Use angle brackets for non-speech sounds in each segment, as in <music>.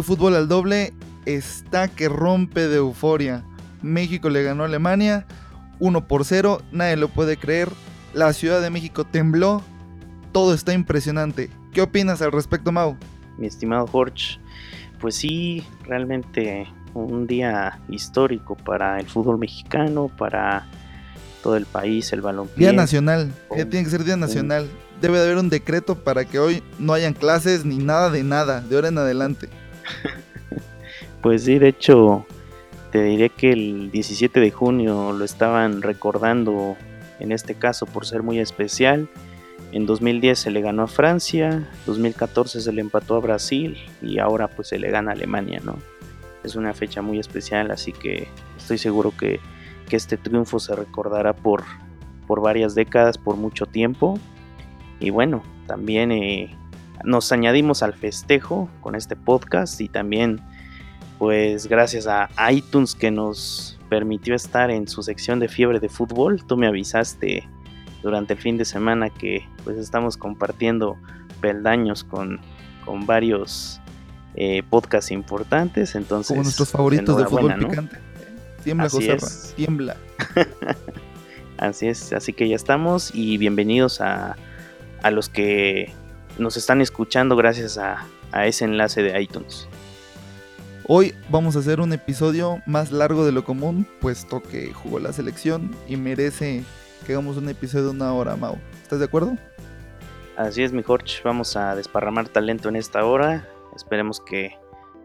Hoy fútbol al doble está que rompe de euforia. México le ganó a Alemania 1 por 0, nadie lo puede creer. La Ciudad de México tembló. Todo está impresionante. ¿Qué opinas al respecto, Mau? Mi estimado Jorge, pues sí, realmente un día histórico para el fútbol mexicano, para todo el país, el balompié. Día nacional, tiene que ser día nacional. Debe de haber un decreto para que hoy no hayan clases ni nada de nada, de ahora en adelante. <laughs> pues sí, de hecho, te diré que el 17 de junio lo estaban recordando, en este caso por ser muy especial. En 2010 se le ganó a Francia, 2014 se le empató a Brasil y ahora pues se le gana a Alemania, ¿no? Es una fecha muy especial, así que estoy seguro que que este triunfo se recordará por, por varias décadas, por mucho tiempo. Y bueno, también eh, nos añadimos al festejo con este podcast y también pues gracias a iTunes que nos permitió estar en su sección de fiebre de fútbol. Tú me avisaste durante el fin de semana que pues estamos compartiendo peldaños con, con varios eh, podcasts importantes. Entonces, Como nuestros favoritos de fútbol picante. Tiembla, José, tiembla. <laughs> así es, así que ya estamos y bienvenidos a, a los que nos están escuchando gracias a, a ese enlace de iTunes. Hoy vamos a hacer un episodio más largo de lo común, puesto que jugó la selección y merece que hagamos un episodio de una hora, Mau. ¿Estás de acuerdo? Así es, mi Jorge. Vamos a desparramar talento en esta hora. Esperemos que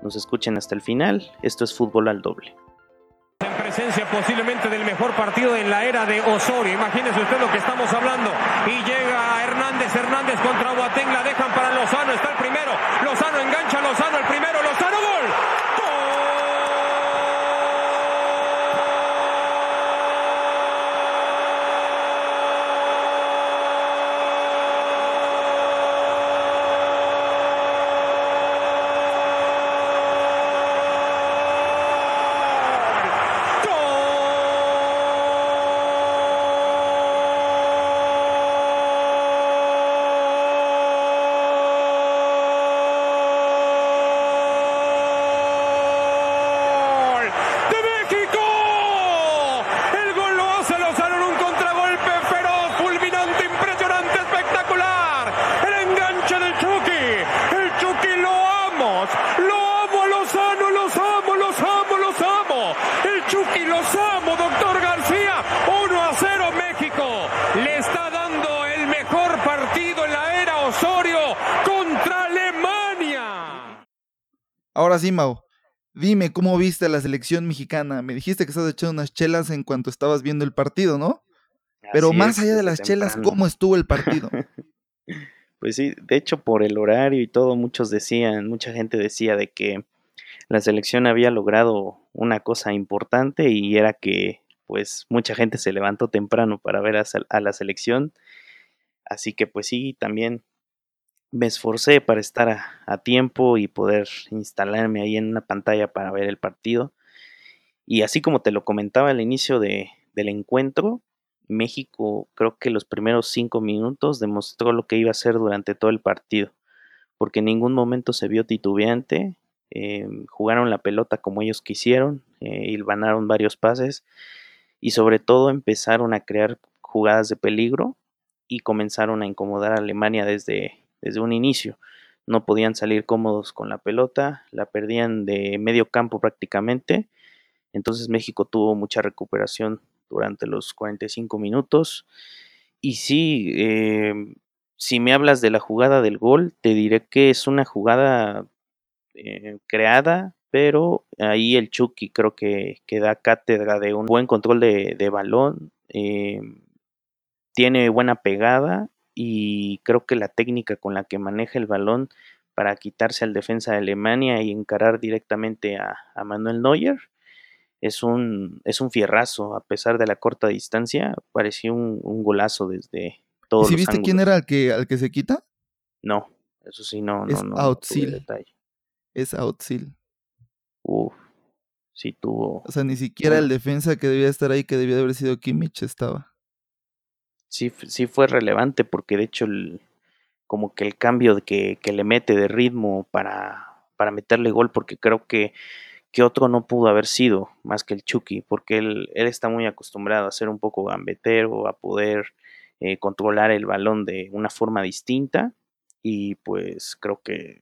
nos escuchen hasta el final. Esto es Fútbol al Doble presencia posiblemente del mejor partido en la era de Osorio. Imagínese usted lo que estamos hablando. Y Contra Boateng, la dejan para Lozano, está el Ahora sí, Mau, dime cómo viste a la selección mexicana. Me dijiste que estabas echando unas chelas en cuanto estabas viendo el partido, ¿no? Pero más allá de las chelas, ¿cómo estuvo el partido? <laughs> pues sí, de hecho por el horario y todo, muchos decían, mucha gente decía de que la selección había logrado una cosa importante y era que pues mucha gente se levantó temprano para ver a la selección. Así que pues sí, también me esforcé para estar a, tiempo y poder instalarme ahí en una pantalla para ver el partido. Y así como te lo comentaba al inicio de, del encuentro, México creo que los primeros cinco minutos demostró lo que iba a hacer durante todo el partido, porque en ningún momento se vio titubeante, eh, jugaron la pelota como ellos quisieron, eh, y ganaron varios pases y sobre todo empezaron a crear jugadas de peligro y comenzaron a incomodar a Alemania desde, desde un inicio. No podían salir cómodos con la pelota, la perdían de medio campo prácticamente. Entonces México tuvo mucha recuperación durante los 45 minutos. Y sí, em, si me hablas de la jugada del gol, te diré que es una jugada eh, creada, pero ahí el Chucky creo que, que, da cátedra de un buen control de, balón. Em, tiene buena pegada y creo que la técnica con la que maneja el balón para quitarse al defensa de Alemania y encarar directamente a, Manuel Neuer es un, es un fierrazo, a pesar de la corta distancia, pareció un, golazo desde todos ¿Y si viste quién era el que, al que se quita? No, eso sí, no, es no, no. Es Outsil. Uf, sí tuvo. O sea, ni siquiera el defensa que debía estar ahí, que debía de haber sido Kimmich, estaba sí, sí fue relevante porque de hecho el, como que el cambio que, que le mete de ritmo para, para meterle gol, porque creo que, que otro no pudo haber sido más que el Chucky, porque él, él está muy acostumbrado a ser un poco gambetero, a poder eh, controlar el balón de una forma distinta, y pues creo que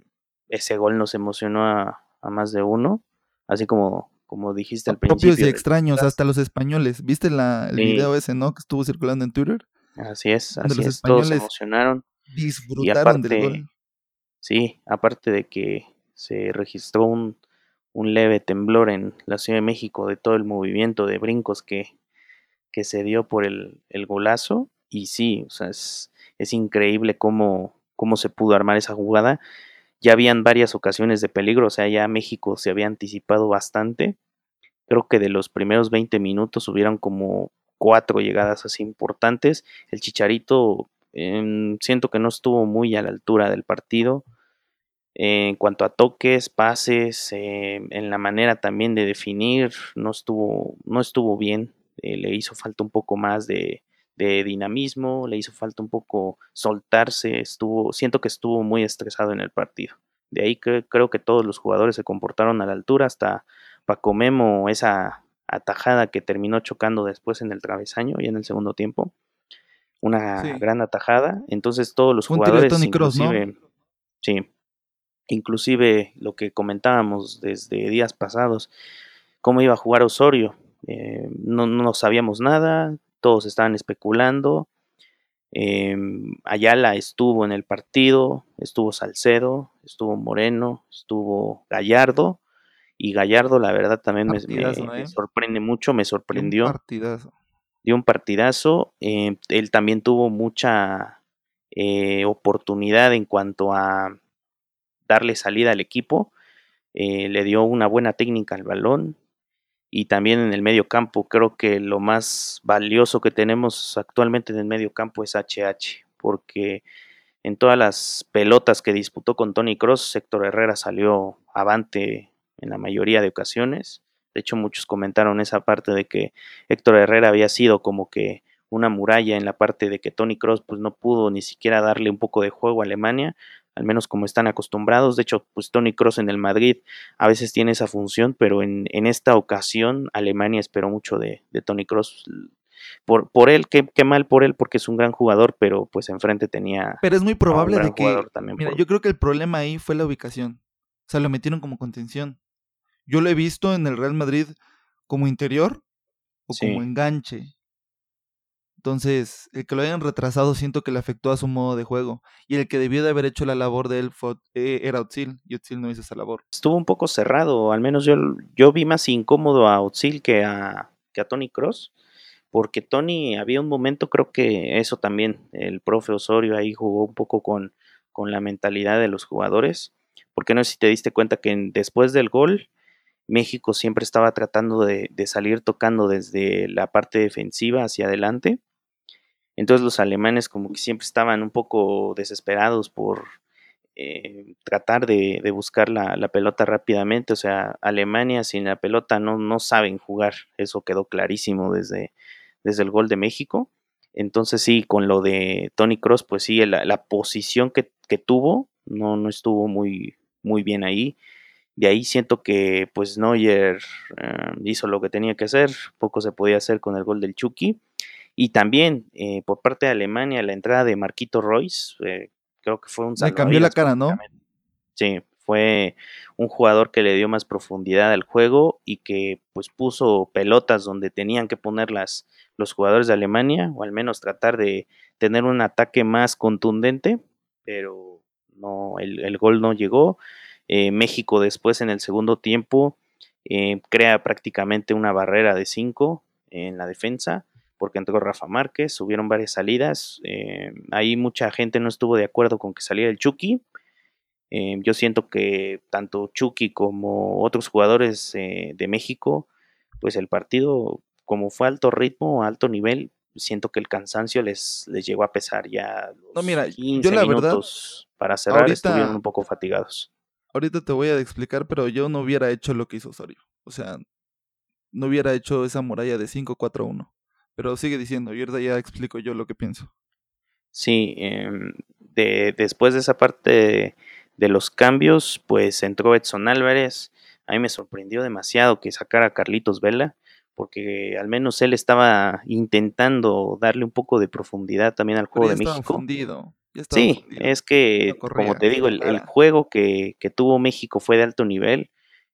ese gol nos emocionó a, a más de uno, así como como dijiste al principio. Propios y extraños, hasta los españoles. ¿Viste la, el video ese, no? Que estuvo circulando en Twitter. Así es, así los es. Todos se emocionaron. Disfrutaron del gol. Sí, aparte de que se registró un, un, leve temblor en la Ciudad de México de todo el movimiento de brincos que, que se dio por el, el golazo. Y sí, o sea, es, es increíble cómo, cómo se pudo armar esa jugada ya habían varias ocasiones de peligro, o sea, ya México se había anticipado bastante. Creo que de los primeros 20 minutos hubieron como cuatro llegadas así importantes. El Chicharito em, siento que no estuvo muy a la altura del partido. en cuanto a toques, pases, em, en la manera también de definir, no estuvo, no estuvo bien. Eh, le hizo falta un poco más de, de dinamismo, le hizo falta un poco soltarse, estuvo, siento que estuvo muy estresado en el partido. De ahí que, creo que todos los jugadores se comportaron a la altura, hasta Paco Memo, esa atajada que terminó chocando después en el travesaño y en el segundo tiempo. Una gran atajada. Entonces todos los jugadores, inclusive, sí, inclusive lo que comentábamos desde días pasados, cómo iba a jugar Osorio. Eh, no, no sabíamos nada, todos estaban especulando. Em, Ayala estuvo en el partido, estuvo Salcedo, estuvo Moreno, estuvo Gallardo. Y Gallardo, la verdad, también me, ¿eh? sorprende mucho, me sorprendió. Un partidazo. Dio un partidazo. Em, él también tuvo mucha eh, oportunidad en cuanto a darle salida al equipo. Eh, le dio una buena técnica al balón, y también en el medio campo. Creo que lo más valioso que tenemos actualmente en el medio campo es HH, porque en todas las pelotas que disputó con Tony Cross, Héctor Herrera salió avante en la mayoría de ocasiones. De hecho, muchos comentaron esa parte de que Héctor Herrera había sido como que una muralla en la parte de que Tony Cross pues no pudo ni siquiera darle un poco de juego a Alemania, al menos como están acostumbrados. De hecho, pues Tony Cross en el Madrid a veces tiene esa función, pero en, en esta ocasión Alemania esperó mucho de, de Tony Cross. Por, por él, qué, qué, mal por él, porque es un gran jugador, pero pues enfrente tenía. Pero es muy probable de que. Mira, yo creo que el problema ahí fue la ubicación. O sea, lo metieron como contención. Yo lo he visto en el Real Madrid como interior o como enganche. Entonces, el que lo hayan retrasado siento que le afectó a su modo de juego. Y el que debió de haber hecho la labor de él fue, eh, era Otsil, y Otsil no hizo esa labor. Estuvo un poco cerrado, al menos yo, yo vi más incómodo a Otsil que a, que a Tony Cross, porque Tony había un momento, creo que eso también, el profe Osorio ahí jugó un poco con, con la mentalidad de los jugadores, porque no sé si te diste cuenta que después del gol, México siempre estaba tratando de, de salir tocando desde la parte defensiva hacia adelante entonces los alemanes como que siempre estaban un poco desesperados por eh, tratar de, buscar la, pelota rápidamente. O sea, Alemania sin la pelota no, no saben jugar. Eso quedó clarísimo desde, desde el gol de México. Entonces sí, con lo de Tony Cross, pues sí, la, posición que, tuvo no, no estuvo muy, muy bien ahí. De ahí siento que pues Neuer eh, hizo lo que tenía que hacer, poco se podía hacer con el gol del Chucky. Y también eh, por parte de Alemania, la entrada de Marquito Royce, eh, creo que fue un Le cambió la cara, ¿no? Sí, fue un jugador que le dio más profundidad al juego y que pues puso pelotas donde tenían que ponerlas los jugadores de Alemania, o al menos tratar de tener un ataque más contundente, pero no, el, gol no llegó. Eh, México después en el segundo tiempo crea prácticamente una barrera de cinco en la defensa porque entró Rafa Márquez, hubieron varias salidas, eh, ahí mucha gente no estuvo de acuerdo con que saliera el Chucky, eh, yo siento que tanto Chucky como otros jugadores eh, de México, pues el partido, como fue alto ritmo, alto nivel, siento que el cansancio les, les llegó a pesar ya. no, mira, yo la verdad, para cerrar estuvieron un poco fatigados. Ahorita te voy a explicar, pero yo no hubiera hecho lo que hizo Osorio. O sea, no hubiera hecho esa muralla de 5-4-1. Pero sigue diciendo, y ahorita ya explico yo lo que pienso. Sí, em, de, después de esa parte de los cambios, pues entró Edson Álvarez. A mí me sorprendió demasiado que sacara a Carlitos Vela, porque al menos él estaba intentando darle un poco de profundidad también al juego de México. Sí, es que, como te digo, el, juego que, que, tuvo México fue de alto nivel.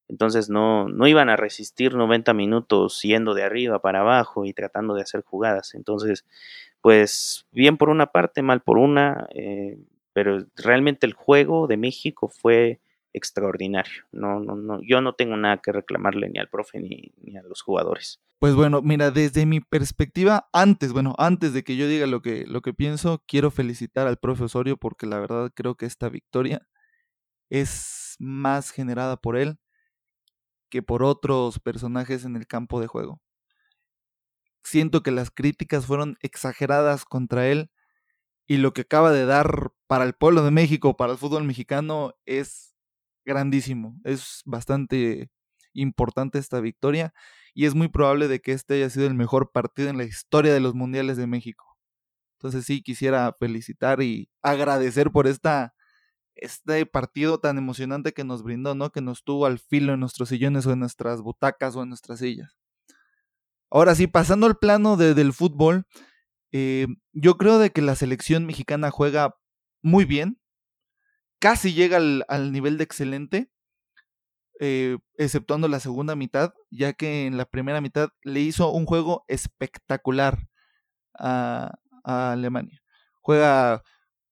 Entonces no, no iban a resistir 90 minutos yendo de arriba para abajo y tratando de hacer jugadas. Entonces, pues bien por una parte, mal por una. Eh, pero realmente el juego de México fue extraordinario. No, no, no, yo no tengo nada que reclamarle ni al profe ni, ni, a los jugadores. Pues bueno, mira, desde mi perspectiva, antes, bueno, antes de que yo diga lo que, lo que pienso, quiero felicitar al profe Osorio porque la verdad creo que esta victoria es más generada por él que por otros personajes en el campo de juego. Siento que las críticas fueron exageradas contra él y lo que acaba de dar para el pueblo de México, para el fútbol mexicano, es grandísimo. Es bastante importante esta victoria y es muy probable de que este haya sido el mejor partido en la historia de los mundiales de México. Entonces sí quisiera felicitar y agradecer por esta este partido tan emocionante que nos brindó, ¿no? Que nos tuvo al filo en nuestros sillones o en nuestras butacas o en nuestras sillas. Ahora sí, pasando al plano del fútbol, eh, yo creo de que la selección mexicana juega muy bien, casi llega al, nivel de excelente, eh, exceptuando la segunda mitad, ya que en la primera mitad le hizo un juego espectacular a, Alemania. Juega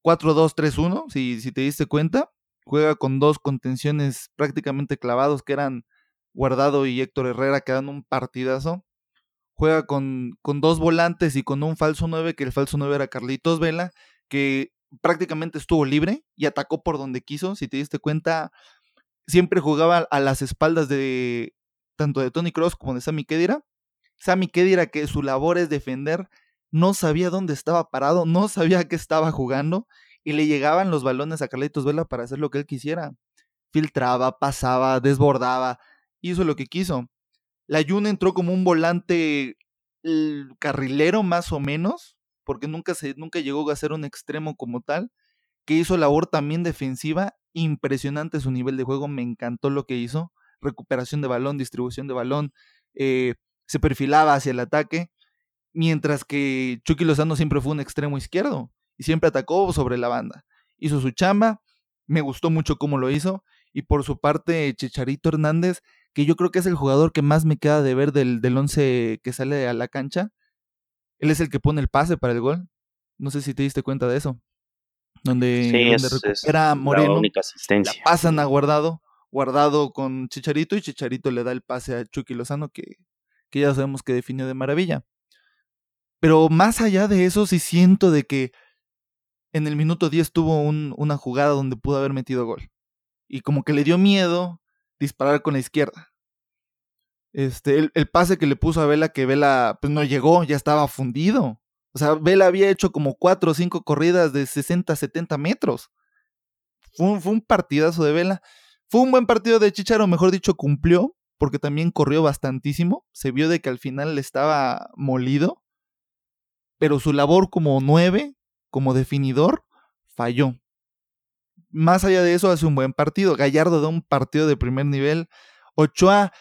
4-2-3-1, si, si te diste cuenta, juega con dos contenciones prácticamente clavados que eran Guardado y Héctor Herrera, que dan un partidazo juega con, con dos volantes y con un falso 9, que el falso 9 era Carlitos Vela, que prácticamente estuvo libre y atacó por donde quiso. Si te diste cuenta, siempre jugaba a las espaldas de tanto de Tony Cross como de Sammy Kedira. Sammy Kedira, que su labor es defender, no sabía dónde estaba parado, no sabía qué estaba jugando y le llegaban los balones a Carlitos Vela para hacer lo que él quisiera. Filtraba, pasaba, desbordaba, hizo lo que quiso. La Jun entró como un volante carrilero más o menos, porque nunca, se, nunca llegó a ser un extremo como tal, que hizo labor también defensiva, impresionante su nivel de juego, me encantó lo que hizo, recuperación de balón, distribución de balón, eh, se perfilaba hacia el ataque, mientras que Chucky Lozano siempre fue un extremo izquierdo y siempre atacó sobre la banda. Hizo su chamba, me gustó mucho cómo lo hizo, y por su parte Chicharito Hernández que yo creo que es el jugador que más me queda de ver del, del once que sale a la cancha. Él es el que pone el pase para el gol. No sé si te diste cuenta de eso. Donde, recupera Moreno, la, única asistencia. pasan a Guardado, Guardado con Chicharito y Chicharito le da el pase a Chucky Lozano que, que ya sabemos que definió de maravilla. Pero más allá de eso, sí siento de que en el minuto 10 tuvo un, una jugada donde pudo haber metido gol. Y como que le dio miedo disparar con la izquierda. Este, el, pase que le puso a Vela, que Vela pues no llegó, ya estaba fundido. O sea, Vela había hecho como cuatro o cinco corridas de 60, 70 metros. Fue un, fue un partidazo de Vela. Fue un buen partido de Chicharo, mejor dicho, cumplió, porque también corrió bastantísimo. Se vio de que al final estaba molido. Pero su labor como nueve, como definidor, falló más allá de eso, hace un buen partido. Gallardo da un partido de primer nivel. Ochoa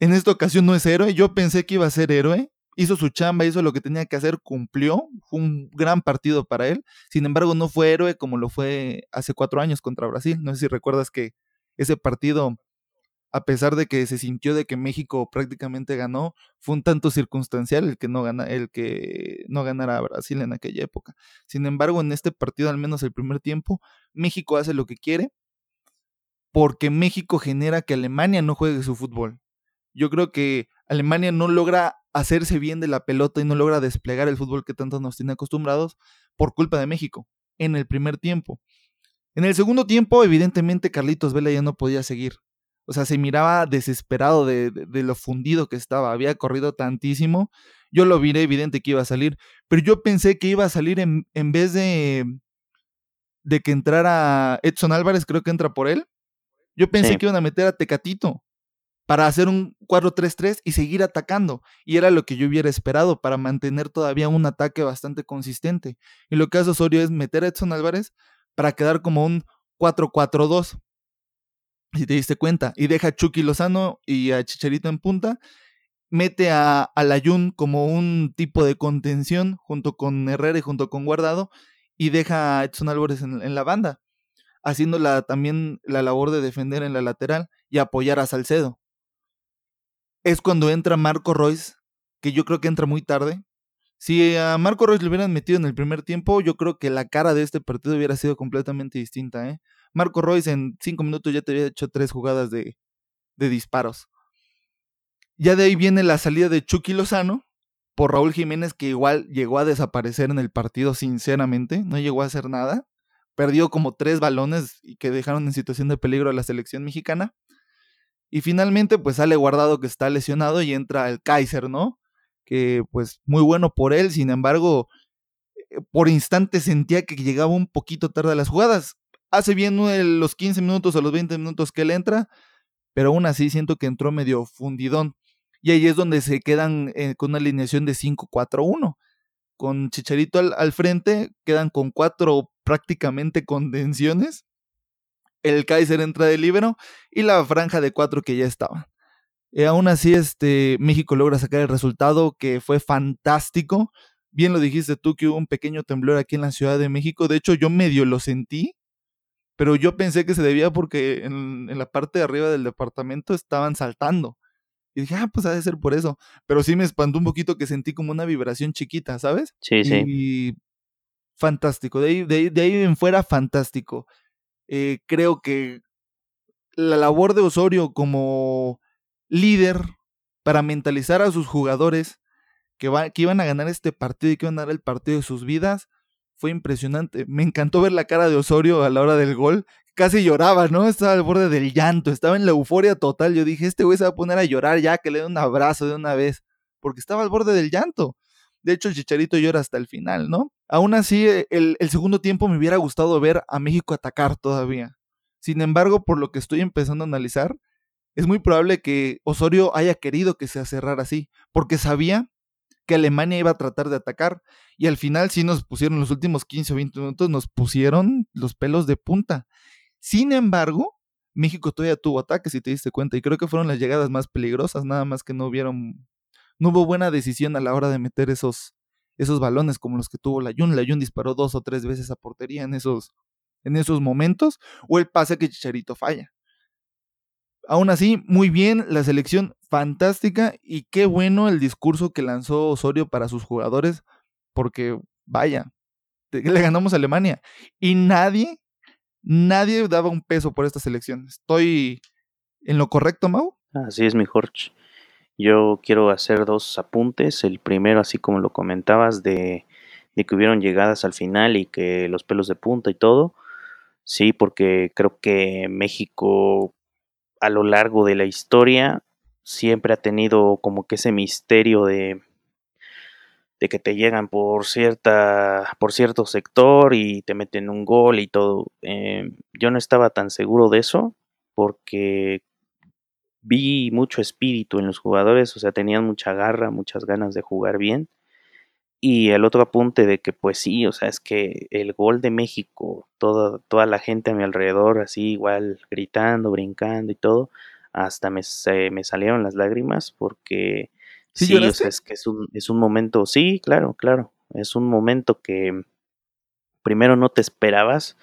en esta ocasión no es héroe. Yo pensé que iba a ser héroe. Hizo su chamba, hizo lo que tenía que hacer, cumplió. Fue un gran partido para él. Sin embargo, no fue héroe como lo fue hace cuatro años contra Brasil. No sé si recuerdas que ese partido a pesar de que se sintió de que México prácticamente ganó, fue un tanto circunstancial el que no el que no ganara a Brasil en aquella época. Sin embargo, en este partido, al menos el primer tiempo, México hace lo que quiere, porque México genera que Alemania no juegue su fútbol. Yo creo que Alemania no logra hacerse bien de la pelota y no logra desplegar el fútbol que tanto nos tiene acostumbrados por culpa de México en el primer tiempo. En el segundo tiempo, evidentemente, Carlitos Vela ya no podía seguir. O sea, se miraba desesperado de, lo fundido que estaba. Había corrido tantísimo. Yo lo vi evidente que iba a salir. Pero yo pensé que iba a salir en, en vez de, de que entrara Edson Álvarez, creo que entra por él. Yo pensé que iban a meter a Tecatito para hacer un 4-3-3 y seguir atacando. Y era lo que yo hubiera esperado para mantener todavía un ataque bastante consistente. Y lo que hace Osorio es meter a Edson Álvarez para quedar como un 4-4-2. Si te diste cuenta. Y deja a Chucky Lozano y a Chicharito en punta. Mete a, a Layun como un tipo de contención junto con Herrera y junto con Guardado. Y deja a Edson Álvarez en, la banda. Haciendo la, también la labor de defender en la lateral y apoyar a Salcedo. Es cuando entra Marco Royce, que yo creo que entra muy tarde. Si a Marco Royce le hubieran metido en el primer tiempo, yo creo que la cara de este partido hubiera sido completamente distinta. ¿eh? Marco Royce en cinco minutos ya te había hecho tres jugadas de, de disparos. Ya de ahí viene la salida de Chucky Lozano por Raúl Jiménez, que igual llegó a desaparecer en el partido, sinceramente, no llegó a hacer nada. Perdió como tres balones y que dejaron en situación de peligro a la selección mexicana. Y finalmente, pues sale guardado que está lesionado y entra el Kaiser, ¿no? Que pues muy bueno por él, sin embargo, eh, por instantes sentía que llegaba un poquito tarde a las jugadas. Hace bien los 15 minutos o los 20 minutos que él entra, pero aún así siento que entró medio fundidón. Y ahí es donde se quedan eh, con una alineación de 5-4-1. Con Chicharito al, al, frente, quedan con cuatro prácticamente <laughs> contenciones el Kaiser entra de libero y la franja de cuatro que ya estaba. Y eh, aún así, este, México logra sacar el resultado que fue fantástico. Bien lo dijiste tú que hubo un pequeño temblor aquí en la Ciudad de México. De hecho, yo medio lo sentí, pero yo pensé que se debía porque en, en la parte de arriba del departamento estaban saltando. Y dije, ah, pues ha de ser por eso. Pero sí me espantó un poquito que sentí como una vibración chiquita, ¿sabes? Sí, sí. Y fantástico. De ahí, de ahí, de ahí en fuera, fantástico. Eh, creo que la labor de Osorio como líder para mentalizar a sus jugadores que, que iban a ganar este partido y que iban a dar el partido de sus vidas fue impresionante. Me encantó ver la cara de Osorio a la hora del gol. Casi lloraba, ¿no? Estaba al borde del llanto, estaba en la euforia total. Yo dije, este güey se va a poner a llorar ya, que le dé un abrazo de una vez, porque estaba al borde del llanto. De hecho, el Chicharito llora hasta el final, ¿no? Aún así, eh, el, segundo tiempo me hubiera gustado ver a México atacar todavía. Sin embargo, por lo que estoy empezando a analizar, es muy probable que Osorio haya querido que se cerrara así, porque sabía que Alemania iba a tratar de atacar y al final sí nos pusieron los últimos 15 o 20 minutos, nos pusieron los pelos de punta. Sin embargo, México todavía tuvo ataques, si te diste cuenta, y creo que fueron las llegadas más peligrosas, nada más que no hubieron, no hubo buena decisión a la hora de meter esos, esos balones como los que tuvo la Jun. La Jun disparó dos o tres veces a portería en esos, en esos momentos, o el pase que Chicharito falla. Aún así, muy bien, la selección fantástica y qué bueno el discurso que lanzó Osorio para sus jugadores, porque vaya, le ganamos a Alemania y nadie, nadie daba un peso por esta selección. ¿Estoy en lo correcto, Mau? Así es, mi Jorge. Yo quiero hacer dos apuntes. El primero, así como lo comentabas, de, que hubieron llegadas al final y que los pelos de punta y todo. Sí, porque creo que México a lo largo de la historia siempre ha tenido como que ese misterio de, de que te llegan por cierta por cierto sector y te meten un gol y todo. Eh, yo no estaba tan seguro de eso porque vi mucho espíritu en los jugadores, o sea, tenían mucha garra, muchas ganas de jugar bien. Y el otro apunte de que pues sí, o sea, es que el gol de México, toda, toda la gente a mi alrededor, así igual gritando, brincando y todo, hasta me, se, me salieron las lágrimas porque sí, sí o sea, es que es un, es un momento, sí, claro, claro, es un momento que primero no te esperabas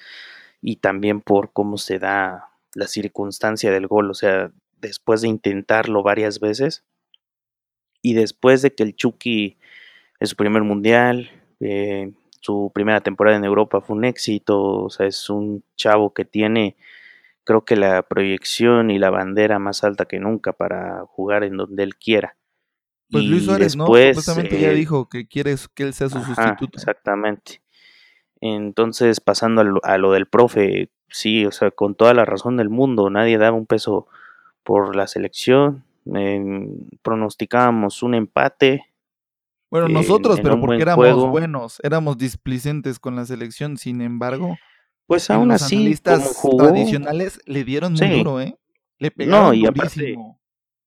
y también por cómo se da la circunstancia del gol, o sea, después de intentarlo varias veces y después de que el Chucky en su primer mundial, eh, su primera temporada en Europa fue un éxito, o sea, es un chavo que tiene creo que la proyección y la bandera más alta que nunca para jugar en donde él quiera. Pues Luis Suárez, después, ¿no? Supuestamente eh, ya dijo que quiere que él sea su ajá, sustituto. Exactamente. Entonces, pasando a lo, a lo, del profe, sí, o sea, con toda la razón del mundo, nadie daba un peso por la selección. Eh, pronosticábamos un empate. Bueno, nosotros, pero porque éramos juego. buenos, éramos displicentes con la selección, sin embargo, pues aún los así, analistas jugó, tradicionales le dieron muy sí. duro, ¿eh? Le pegaron no, y aparte,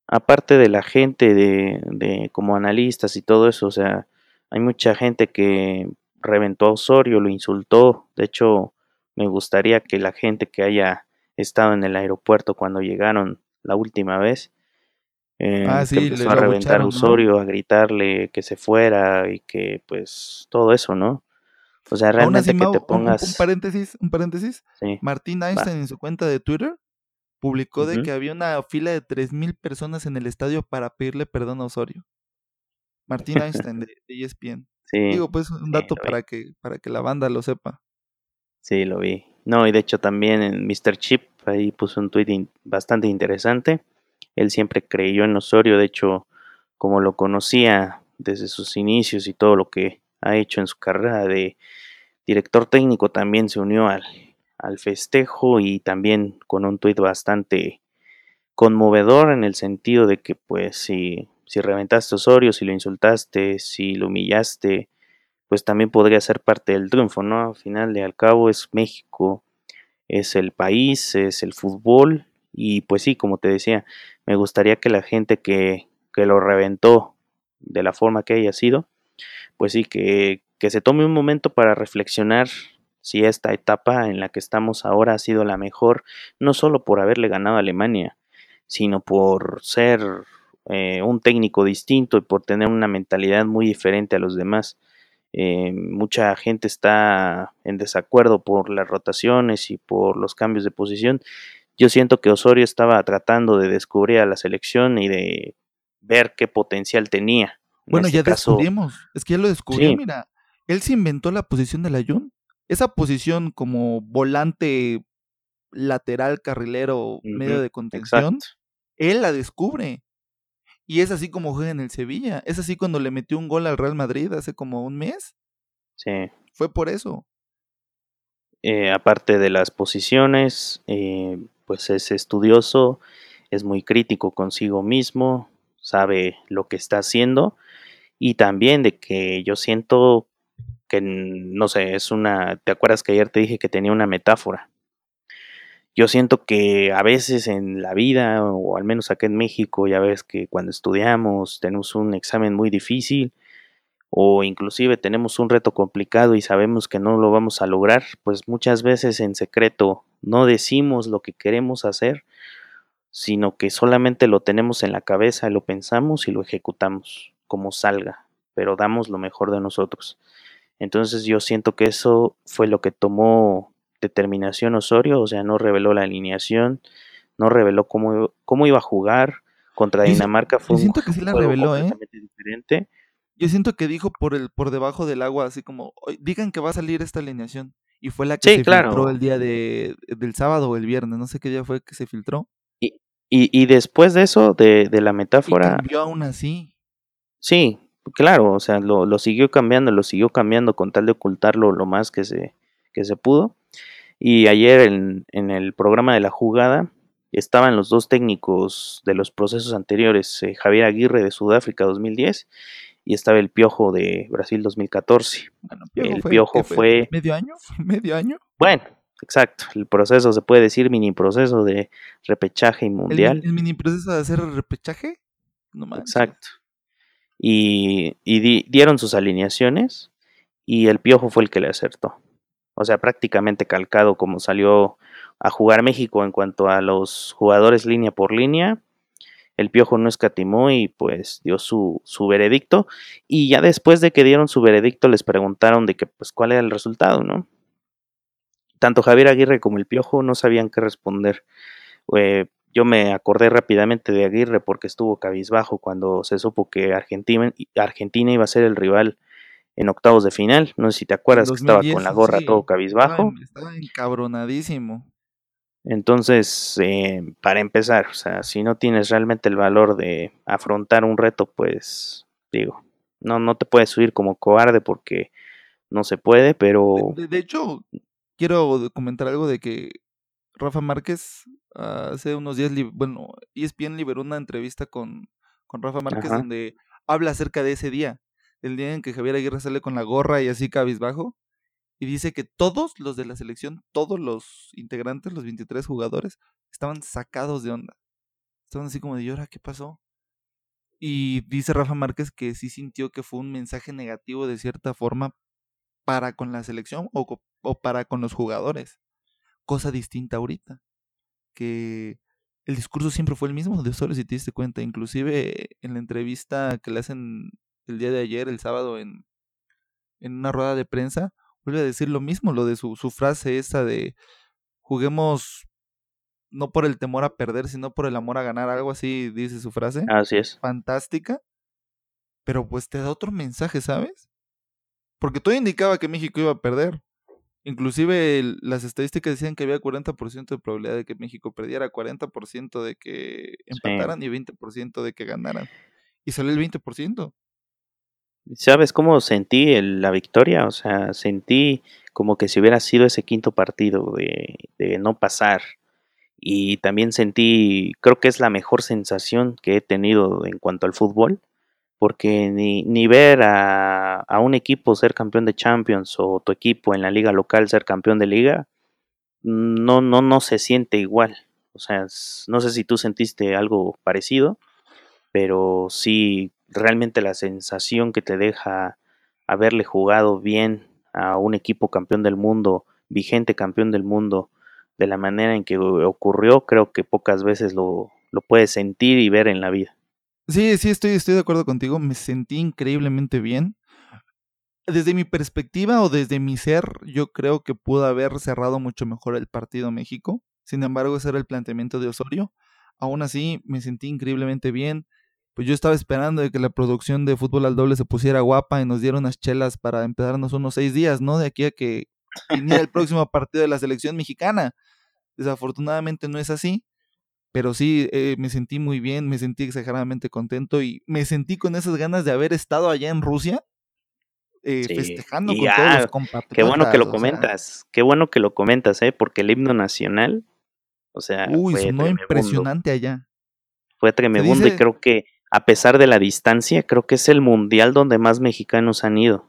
aparte de la gente de, de como analistas y todo eso, o sea, hay mucha gente que reventó a Osorio, lo insultó, de hecho, Me gustaría que la gente que haya estado en el aeropuerto cuando llegaron la última vez, eh, Ah, que empezó a reventar a. Osorio, a gritarle que se fuera y que pues todo eso, ¿no? O sea, así, realmente que te un, un- un pongas, paréntesis, un paréntesis. sí, Martín va, Einstein en su cuenta de Twitter publicó de que había una fila de 3.000 personas en el estadio para pedirle perdón a Osorio. Martín Einstein de, de E ESPN. <laughs> sí, Digo, pues un sí, dato vi. para que, para que la banda lo sepa. Sí, lo vi. No, y de hecho también en Mr. Chip ahí puso un in- bastante interesante. Él siempre creyó en Osorio, de hecho, como lo conocía desde sus inicios y todo lo que ha hecho en su carrera de director técnico, también se unió al, al festejo y también con un tweet bastante conmovedor en el sentido de que pues si, si reventaste Osorio, si lo insultaste, si lo humillaste, pues también podría ser parte del triunfo, ¿no? Al final de al cabo es México, es el país, es el fútbol y pues sí, como te decía, me gustaría que la gente que, que lo reventó de la forma que haya sido, pues sí, que, que se tome un momento para reflexionar si esta etapa en la que estamos ahora ha sido la mejor, no solo por haberle ganado a Alemania, sino por ser eh, un técnico distinto y por tener una mentalidad muy diferente a los demás. Eh, mucha gente está en desacuerdo por las rotaciones y por los cambios de posición. Yo siento que Osorio estaba tratando de descubrir a la selección y de ver qué potencial tenía. En Bueno, este ya caso, descubrimos. Es que ya lo descubrió, sí, mira. Él se inventó la posición del Ayun. Esa posición como volante lateral, carrilero, medio de contención, exacto, él la descubre. Y es así como juega en el Sevilla. Es así cuando le metió un gol al Real Madrid hace como un mes. sí. Fue por eso. Eh, aparte de las posiciones, eh, pues es estudioso, es muy crítico consigo mismo, sabe lo que está haciendo y también de que yo siento que, no sé, es una, ¿te acuerdas que ayer te dije que tenía una metáfora? Yo siento que a veces en la vida, o al menos acá en México, ya ves que cuando estudiamos tenemos un examen muy difícil o inclusive tenemos un reto complicado y sabemos que no lo vamos a lograr, pues muchas veces en secreto no decimos lo que queremos hacer, sino que solamente lo tenemos en la cabeza, lo pensamos y lo ejecutamos como salga, pero damos lo mejor de nosotros. Entonces yo siento que eso fue lo que tomó determinación Osorio, o sea, no reveló la alineación, no reveló cómo, cómo iba a jugar. Contra Yo, Dinamarca fue yo un siento que sí la reveló, ¿eh? completamente diferente. Yo siento que dijo por el por debajo del agua, así como, "Oye, digan que va a salir esta alineación. Y fue la que Sí, se filtró el día de, del sábado o el viernes, no sé qué día fue que se filtró. Y, y, y después de eso, de, de la Y metáfora, cambió aún así. sí, claro, o sea, lo, lo siguió cambiando, lo siguió cambiando con tal de ocultarlo lo más que se, que se pudo. Y ayer en, en el programa de la jugada estaban los dos técnicos de los procesos anteriores, eh, Javier Aguirre de Sudáfrica 2010 y estaba el Piojo de Brasil 2014. Bueno, Piojo El fue, Piojo ¿qué fue? fue, ¿Medio año? <laughs> ¿Medio año? bueno, exacto, el proceso se puede decir mini proceso de repechaje y ¿El, min- mundial. el mini proceso de hacer repechaje? No manches. Exacto. Y, y di- dieron sus alineaciones y el Piojo fue el que le acertó. O sea, prácticamente calcado como salió a jugar México en cuanto a los jugadores línea por línea. El Piojo no escatimó y pues dio su, su veredicto. Y ya después de que dieron su veredicto les preguntaron de que pues cuál era el resultado, ¿no? Tanto Javier Aguirre como el Piojo no sabían qué responder. Eh, yo me acordé rápidamente de Aguirre porque estuvo cabizbajo cuando se supo que Argentina, Argentina iba a ser el rival en octavos de final. No sé si te acuerdas que estaba 2010, con la gorra sí. todo cabizbajo. estaba encabronadísimo. Entonces, eh, para empezar, o sea, si no tienes realmente el valor de afrontar un reto, pues digo, no, no te puedes subir como cobarde porque no se puede, De, pero de- de hecho, quiero comentar algo de que Rafa Márquez hace unos días, bueno, ESPN liberó una entrevista con, con Rafa Márquez ajá, donde habla acerca de ese día, el día en que Javier Aguirre sale con la gorra y así cabizbajo, y dice que todos los de la selección, todos los integrantes, los 23 jugadores, estaban sacados de onda. Estaban así como de, ¿y ahora qué pasó? Y dice Rafa Márquez que sí sintió que fue un mensaje negativo de cierta forma para con la selección o, o para con los jugadores. cosa distinta ahorita. Que el discurso siempre fue el mismo de Osorio, si te diste cuenta. Inclusive en la entrevista que le hacen el día de ayer, el sábado, en, en una rueda de prensa, vuelve a decir lo mismo, lo de su, su frase esa de juguemos no por el temor a perder, sino por el amor a ganar, algo así dice su frase. Así es. Fantástica. Pero pues te da otro mensaje, ¿sabes? Porque todo indicaba que México iba a perder. Inclusive las estadísticas decían que había 40% de probabilidad de que México perdiera, 40% de que empataran y 20% de que ganaran. Y salió el 20%. ¿Sabes cómo sentí la victoria? O sea, sentí como que si hubiera sido ese quinto partido de, no pasar. Y también sentí, creo que es la mejor sensación que he tenido en cuanto al fútbol porque ni, ni ver a, a, un equipo ser campeón de Champions o tu equipo en la liga local ser campeón de liga, no, no, no se siente igual. O sea, no sé si tú sentiste algo parecido, pero sí, realmente la sensación que te deja haberle jugado bien a un equipo campeón del mundo, vigente campeón del mundo, de la manera en que ocurrió, creo que pocas veces lo, lo puedes sentir y ver en la vida. Sí, sí, estoy, estoy de acuerdo contigo. Me sentí increíblemente bien. Desde mi perspectiva o desde mi ser, yo creo que pudo haber cerrado mucho mejor el partido México. Sin embargo, ese era el planteamiento de Osorio. Aún así, me sentí increíblemente bien. Pues yo estaba esperando de que la producción de fútbol al doble se pusiera guapa y nos diera unas chelas para empezarnos unos seis días, ¿no? De aquí a que viniera el próximo <laughs> partido de la selección mexicana. Desafortunadamente no es así pero sí eh, me sentí muy bien, me sentí exageradamente contento y me sentí con esas ganas de haber estado allá en Rusia eh, festejando con todos los compatriotas. Qué bueno que lo comentas, qué bueno que lo comentas, ¿eh? porque el himno nacional, o sea, uy, fue sonó impresionante allá. Fue tremendo y creo que a pesar de la distancia, creo que es el mundial donde más mexicanos han ido.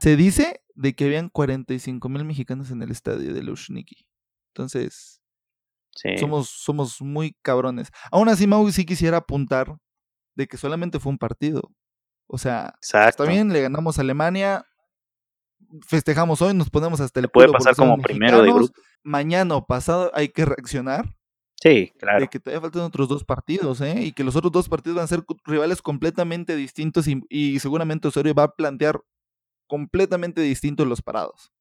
Se dice de que habían 45 mil mexicanos en el estadio de Lushniki. Entonces, somos, somos muy cabrones. Aún así, Mau sí quisiera apuntar de que solamente fue un partido. O sea, está bien, le ganamos a Alemania, festejamos hoy, nos ponemos hasta el Puede pasar como primero de grupo. Mañana o pasado hay que reaccionar. Sí, claro. De que todavía faltan otros dos partidos, ¿eh? Y que los otros dos partidos van a ser rivales completamente distintos y, y seguramente Osorio va a plantear completamente distintos los parados.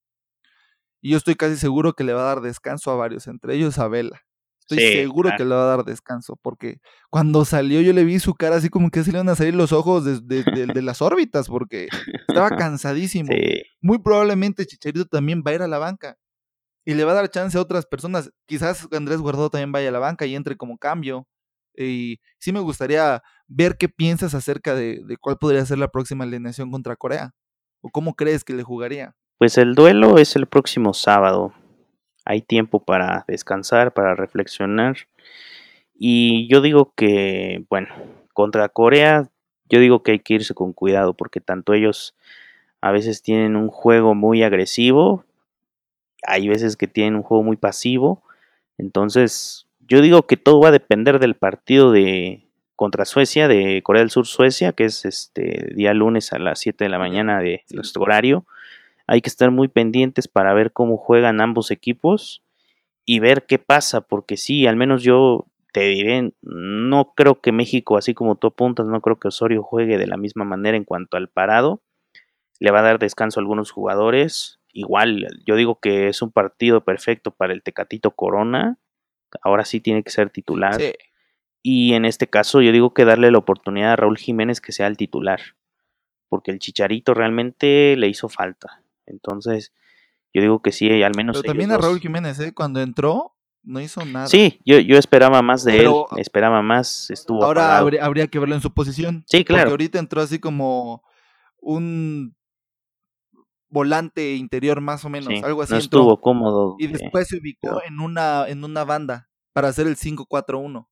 Y yo estoy casi seguro que le va a dar descanso a varios, entre ellos a Vela. Estoy seguro que le va a dar descanso, porque cuando salió yo le vi su cara así como que se le van a salir los ojos de, de, las órbitas, porque estaba <laughs> cansadísimo. Muy probablemente Chicharito también va a ir a la banca y le va a dar chance a otras personas. Quizás Andrés Guardado también vaya a la banca y entre como cambio. Y sí me gustaría ver qué piensas acerca de, de cuál podría ser la próxima alineación contra Corea. ¿O cómo crees que le jugaría? Pues el duelo es el próximo sábado. Hay tiempo para descansar, para reflexionar. Y yo digo que, bueno, contra Corea, yo digo que hay que irse con cuidado porque tanto ellos a veces tienen un juego muy agresivo, hay veces que tienen un juego muy pasivo. Entonces, yo digo que todo va a depender del partido de, contra Suecia, de Corea del Sur, Suecia, que es este día lunes a las 7 de la mañana de nuestro horario. Hay que estar muy pendientes para ver cómo juegan ambos equipos y ver qué pasa, porque sí, al menos yo te diré, no creo que México, así como tú apuntas, no creo que Osorio juegue de la misma manera en cuanto al parado. Le va a dar descanso a algunos jugadores. Igual, yo digo que es un partido perfecto para el Tecatito Corona. Ahora sí tiene que ser titular. Sí. Y en este caso yo digo que darle la oportunidad a Raúl Jiménez que sea el titular, porque el Chicharito realmente le hizo falta. Entonces, yo digo que sí, al menos... Pero también a Raúl Jiménez, ¿eh? cuando entró, no hizo nada. Sí, yo, yo esperaba más de él, esperaba más, estuvo... Ahora habría, habría, que verlo en su posición. Sí, claro. Porque ahorita entró así como un volante interior más o menos, Sí, algo así. no entró. estuvo cómodo. Y eh, después se ubicó en una, en una banda para hacer el 5-4-1.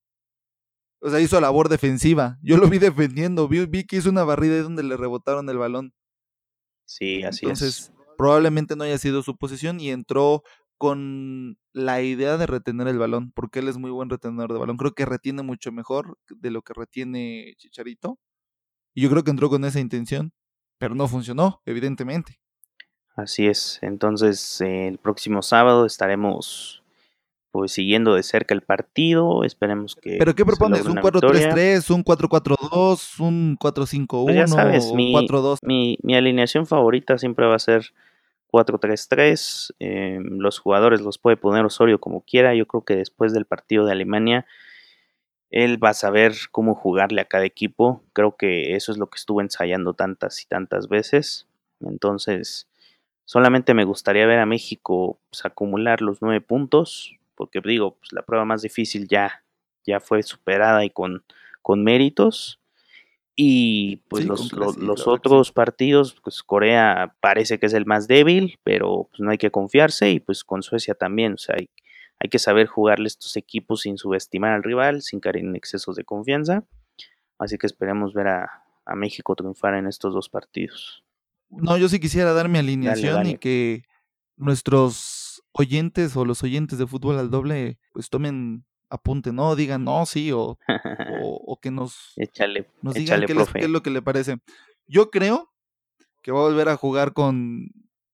O sea, hizo labor defensiva. Yo lo vi defendiendo. Vi, vi que hizo una barrida ahí donde le rebotaron el balón. sí, así Entonces, es. probablemente no haya sido su posición y entró con la idea de retener el balón, porque él es muy buen retenedor de balón. Creo que retiene mucho mejor de lo que retiene Chicharito. Y yo creo que entró con esa intención, pero no funcionó, evidentemente. Así es. Entonces, el próximo sábado estaremos pues siguiendo de cerca el partido. Esperemos que. ¿Pero qué propones? ¿Un una victoria. 4-3-3, un 4-4-2, un 4-5-1 Pues ya sabes, mi- 4-2? Mi, mi alineación favorita siempre va a ser 4-3-3. eh, los jugadores los puede poner Osorio como quiera. Yo creo que después del partido de Alemania, él va a saber cómo jugarle a cada equipo. Creo que eso es lo que estuvo ensayando tantas y tantas veces. Entonces, solamente me gustaría ver a México pues, acumular los nueve puntos. Porque digo, pues, la prueba más difícil ya, ya fue superada y con, con méritos. Y pues Sí, los, los otros partidos, pues Corea parece que es el más débil, pero pues no hay que confiarse y pues con Suecia también, o sea, hay, hay que saber jugarle estos equipos sin subestimar al rival, sin caer en excesos de confianza. Así que esperemos ver a, a México triunfar en estos dos partidos. No, yo sí quisiera dar mi alineación y dale. que nuestros oyentes o los oyentes de fútbol al doble pues tomen apunte, no digan no, sí, o, <laughs> o, o que nos, échale, nos digan échale, qué, les- qué es lo que le parece. Yo creo que va a volver a jugar con,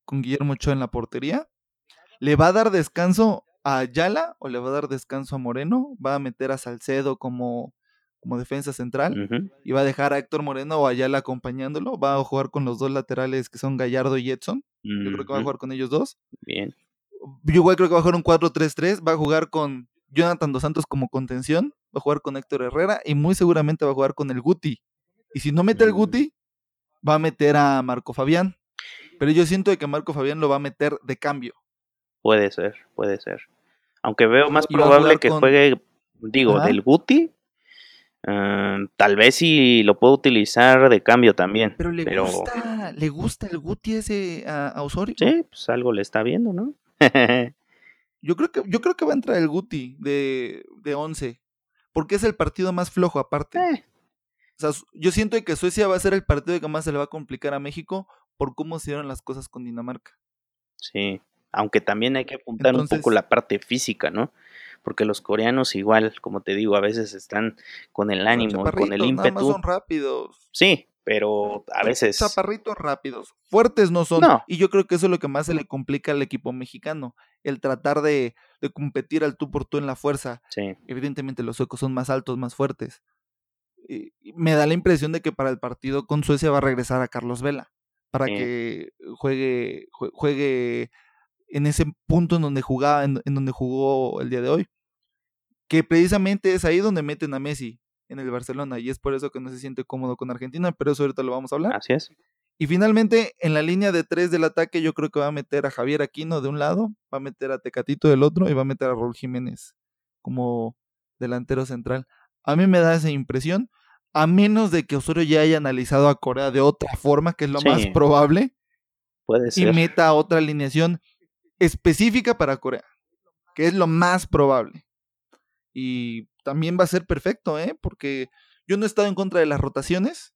con Guillermo Ochoa en la portería. ¿Le va a dar descanso a Ayala o le va a dar descanso a Moreno? ¿Va a meter a Salcedo como, como defensa central? ¿Y va a dejar a Héctor Moreno o a Ayala acompañándolo? ¿Va a jugar con los dos laterales que son Gallardo y Edson? Yo creo que va a jugar con ellos dos. Bien, Yo igual creo que va a jugar un 4-3-3. Va a jugar con Jonathan Dos Santos como contención. Va a jugar con Héctor Herrera. Y muy seguramente va a jugar con el Guti. Y si no mete el Mm. Guti, va a meter a Marco Fabián. Pero yo siento de que Marco Fabián lo va a meter de cambio. puede ser, puede ser. Aunque veo más Y probable que con- juegue, digo, Ajá. del Guti. ah, tal vez si lo puedo utilizar de cambio también. Pero le Pero- gusta, le gusta el Guti ese a, a Osorio. Sí, pues algo le está viendo, ¿no? <laughs> Yo creo que, yo creo que va a entrar el Guti de, de 11. Porque es el partido más flojo aparte. Eh, O sea, yo siento que Suecia va a ser el partido que más se le va a complicar a México por cómo se dieron las cosas con Dinamarca. sí, aunque también hay que apuntar un poco la parte física, ¿no? Porque los coreanos igual, como te digo, a veces están con el ánimo, con el chaparritos, Nada más ímpetu. son rápidos. Sí, pero a veces Chaparritos rápidos. Fuertes no son. No. Y yo creo que eso es lo que más se le complica al equipo mexicano. El tratar de, de competir al tú por tú en la fuerza. sí, Evidentemente los suecos son más altos, más fuertes. Y- me da la impresión de que para el partido con Suecia va a regresar a Carlos Vela. Para Sí. que juegue, jue- juegue en ese punto en donde jugaba, en, en donde jugó el día de hoy. Que precisamente es ahí donde meten a Messi en el Barcelona. Y es por eso que no se siente cómodo con Argentina, pero eso ahorita lo vamos a hablar. así es. Y finalmente, en la línea de tres del ataque, yo creo que va a meter a Javier Aquino de un lado, va a meter a Tecatito del otro y va a meter a Raúl Jiménez como delantero central. A mí me da esa impresión, a menos de que Osorio ya haya analizado a Corea de otra forma, que es lo más probable, Puede y ser. meta otra alineación específica para Corea, que es lo más probable. Y también va a ser perfecto, ¿eh? Porque yo no he estado en contra de las rotaciones,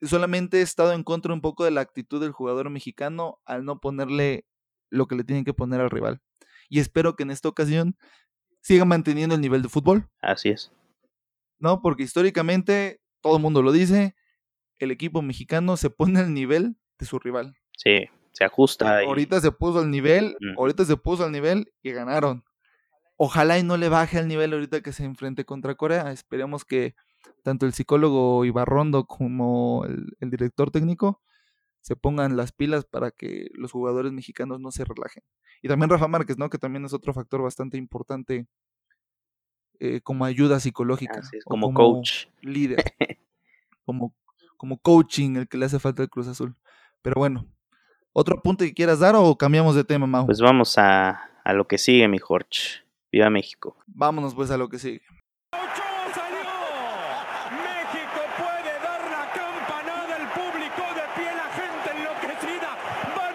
solamente he estado en contra un poco de la actitud del jugador mexicano al no ponerle lo que le tienen que poner al rival. Y espero que en esta ocasión siga manteniendo el nivel de fútbol, Así es. ¿no? Porque históricamente, todo el mundo lo dice, el equipo mexicano se pone al nivel de su rival. Sí, se ajusta. y- Ahorita se puso al nivel, ahorita se puso al nivel y ganaron. Ojalá y no le baje al nivel ahorita que se enfrente contra Corea. Esperemos que tanto el psicólogo Ibarrondo como el, el director técnico se pongan las pilas para que los jugadores mexicanos no se relajen. Y también Rafa Márquez, ¿no? Que también es otro factor bastante importante eh, como ayuda psicológica. Así es, o como coach. Líder. <laughs> como, como coaching el que le hace falta al Cruz Azul. Pero bueno, ¿otro punto que quieras dar o cambiamos de tema, Mau? Pues vamos a, a lo que sigue, mi Jorge. Viva México. Vámonos pues a lo que sigue. Ochoa salió. México puede dar la campanada. El público de pie, la gente enloquecida. Va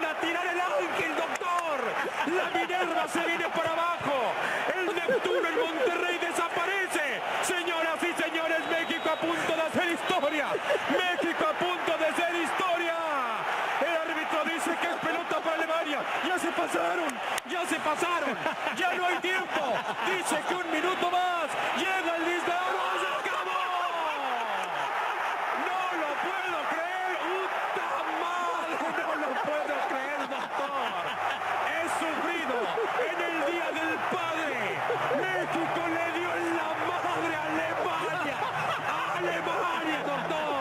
hierba se viene para abajo. El Neptuno, el Monterrey desaparece. Señoras y señores, México a punto de hacer historia. México a punto de hacer historia. El árbitro dice que es pelota para Alemania. Ya se pasaron, ya se pasaron. Ya no hay tiempo. Dice que un minuto más. Llega el disparo. ¡Se acabó! No lo puedo creer. ¡Uta madre! No lo puedo creer, doctor. He sufrido en el Día del Padre. México le dio en la madre a Alemania. ¡A Alemania, doctor!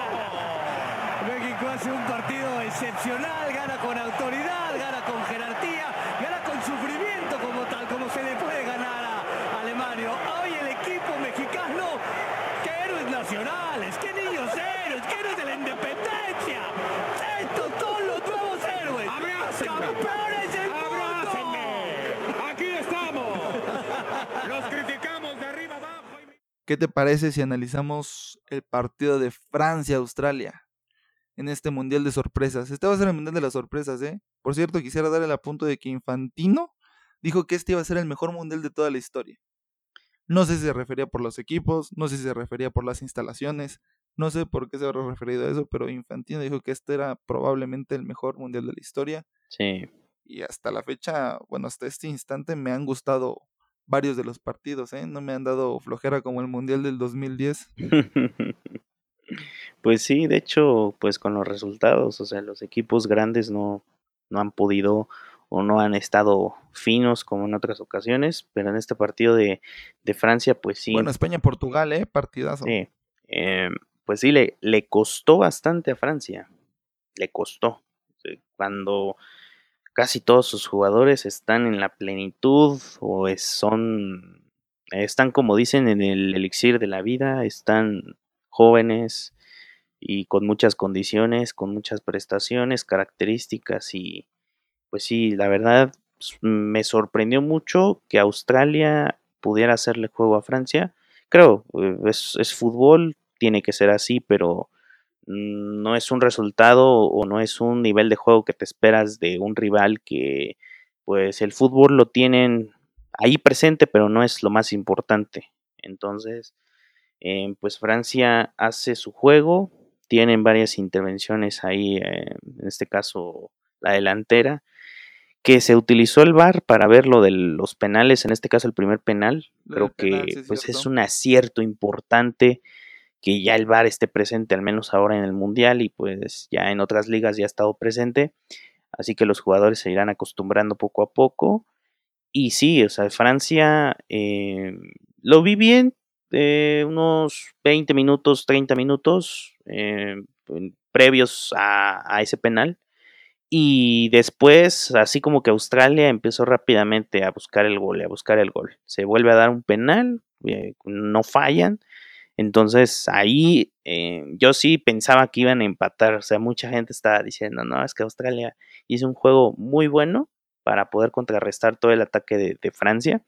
México hace un partido excepcional, gana con autoridad, gana con jerarquía, gana con sufrimiento como tal, como se le puede ganar a Alemania. Hoy el equipo mexicano, que héroes nacionales, que niños héroes, que héroes de la independencia. Estos son los nuevos héroes. ¡Abrácenme! ¡Campeones del ¡Abrácenme! ¡Aquí estamos! Los criticamos de arriba abajo. y- ¿Qué te parece si analizamos el partido de Francia-Australia en este Mundial de Sorpresas? Este va a ser el Mundial de las Sorpresas, ¿eh? Por cierto, quisiera dar el apunto de que Infantino dijo que este iba a ser el mejor Mundial de toda la historia. No sé si se refería por los equipos, no sé si se refería por las instalaciones, no sé por qué se habrá referido a eso, pero Infantino dijo que este era probablemente el mejor Mundial de la historia. Sí, Y hasta la fecha, bueno, hasta este instante me han gustado varios de los partidos, ¿eh? No me han dado flojera como el Mundial del 2010. <laughs> Pues sí, de hecho, pues con los resultados, o sea, los equipos grandes no, no han podido o no han estado finos como en otras ocasiones, pero en este partido de, de Francia, pues sí, Bueno, España-Portugal, ¿eh? Partidazo. sí, eh, pues sí, le, le costó bastante a Francia, le costó. Sí, Cuando casi todos sus jugadores están en la plenitud o son, están como dicen en el elixir de la vida, están jóvenes y con muchas condiciones, con muchas prestaciones, características y pues sí, la verdad me sorprendió mucho que Australia pudiera hacerle juego a Francia. Creo, eh, es, es fútbol, tiene que ser así, pero no es un resultado o no es un nivel de juego que te esperas de un rival que pues el fútbol lo tienen ahí presente, pero no es lo más importante. Entonces, eh, pues Francia hace su juego, tienen varias intervenciones ahí, eh, en este caso la delantera, que se utilizó el VAR para ver lo de los penales, en este caso el primer penal, creo penal, que sí pues es un acierto importante que ya el VAR esté presente al menos ahora en el Mundial y pues ya en otras ligas ya ha estado presente, así que los jugadores se irán acostumbrando poco a poco. Y sí, o sea, Francia eh, lo vi bien, eh, unos 20 minutos, 30 minutos eh, previos a, a ese penal. Y después, así como que Australia empezó rápidamente a buscar el gol, a buscar el gol. Se vuelve a dar un penal, no fallan. Entonces ahí eh, yo sí pensaba que iban a empatar. O sea, mucha gente estaba diciendo, no, es que Australia hizo un juego muy bueno para poder contrarrestar todo el ataque de, Francia.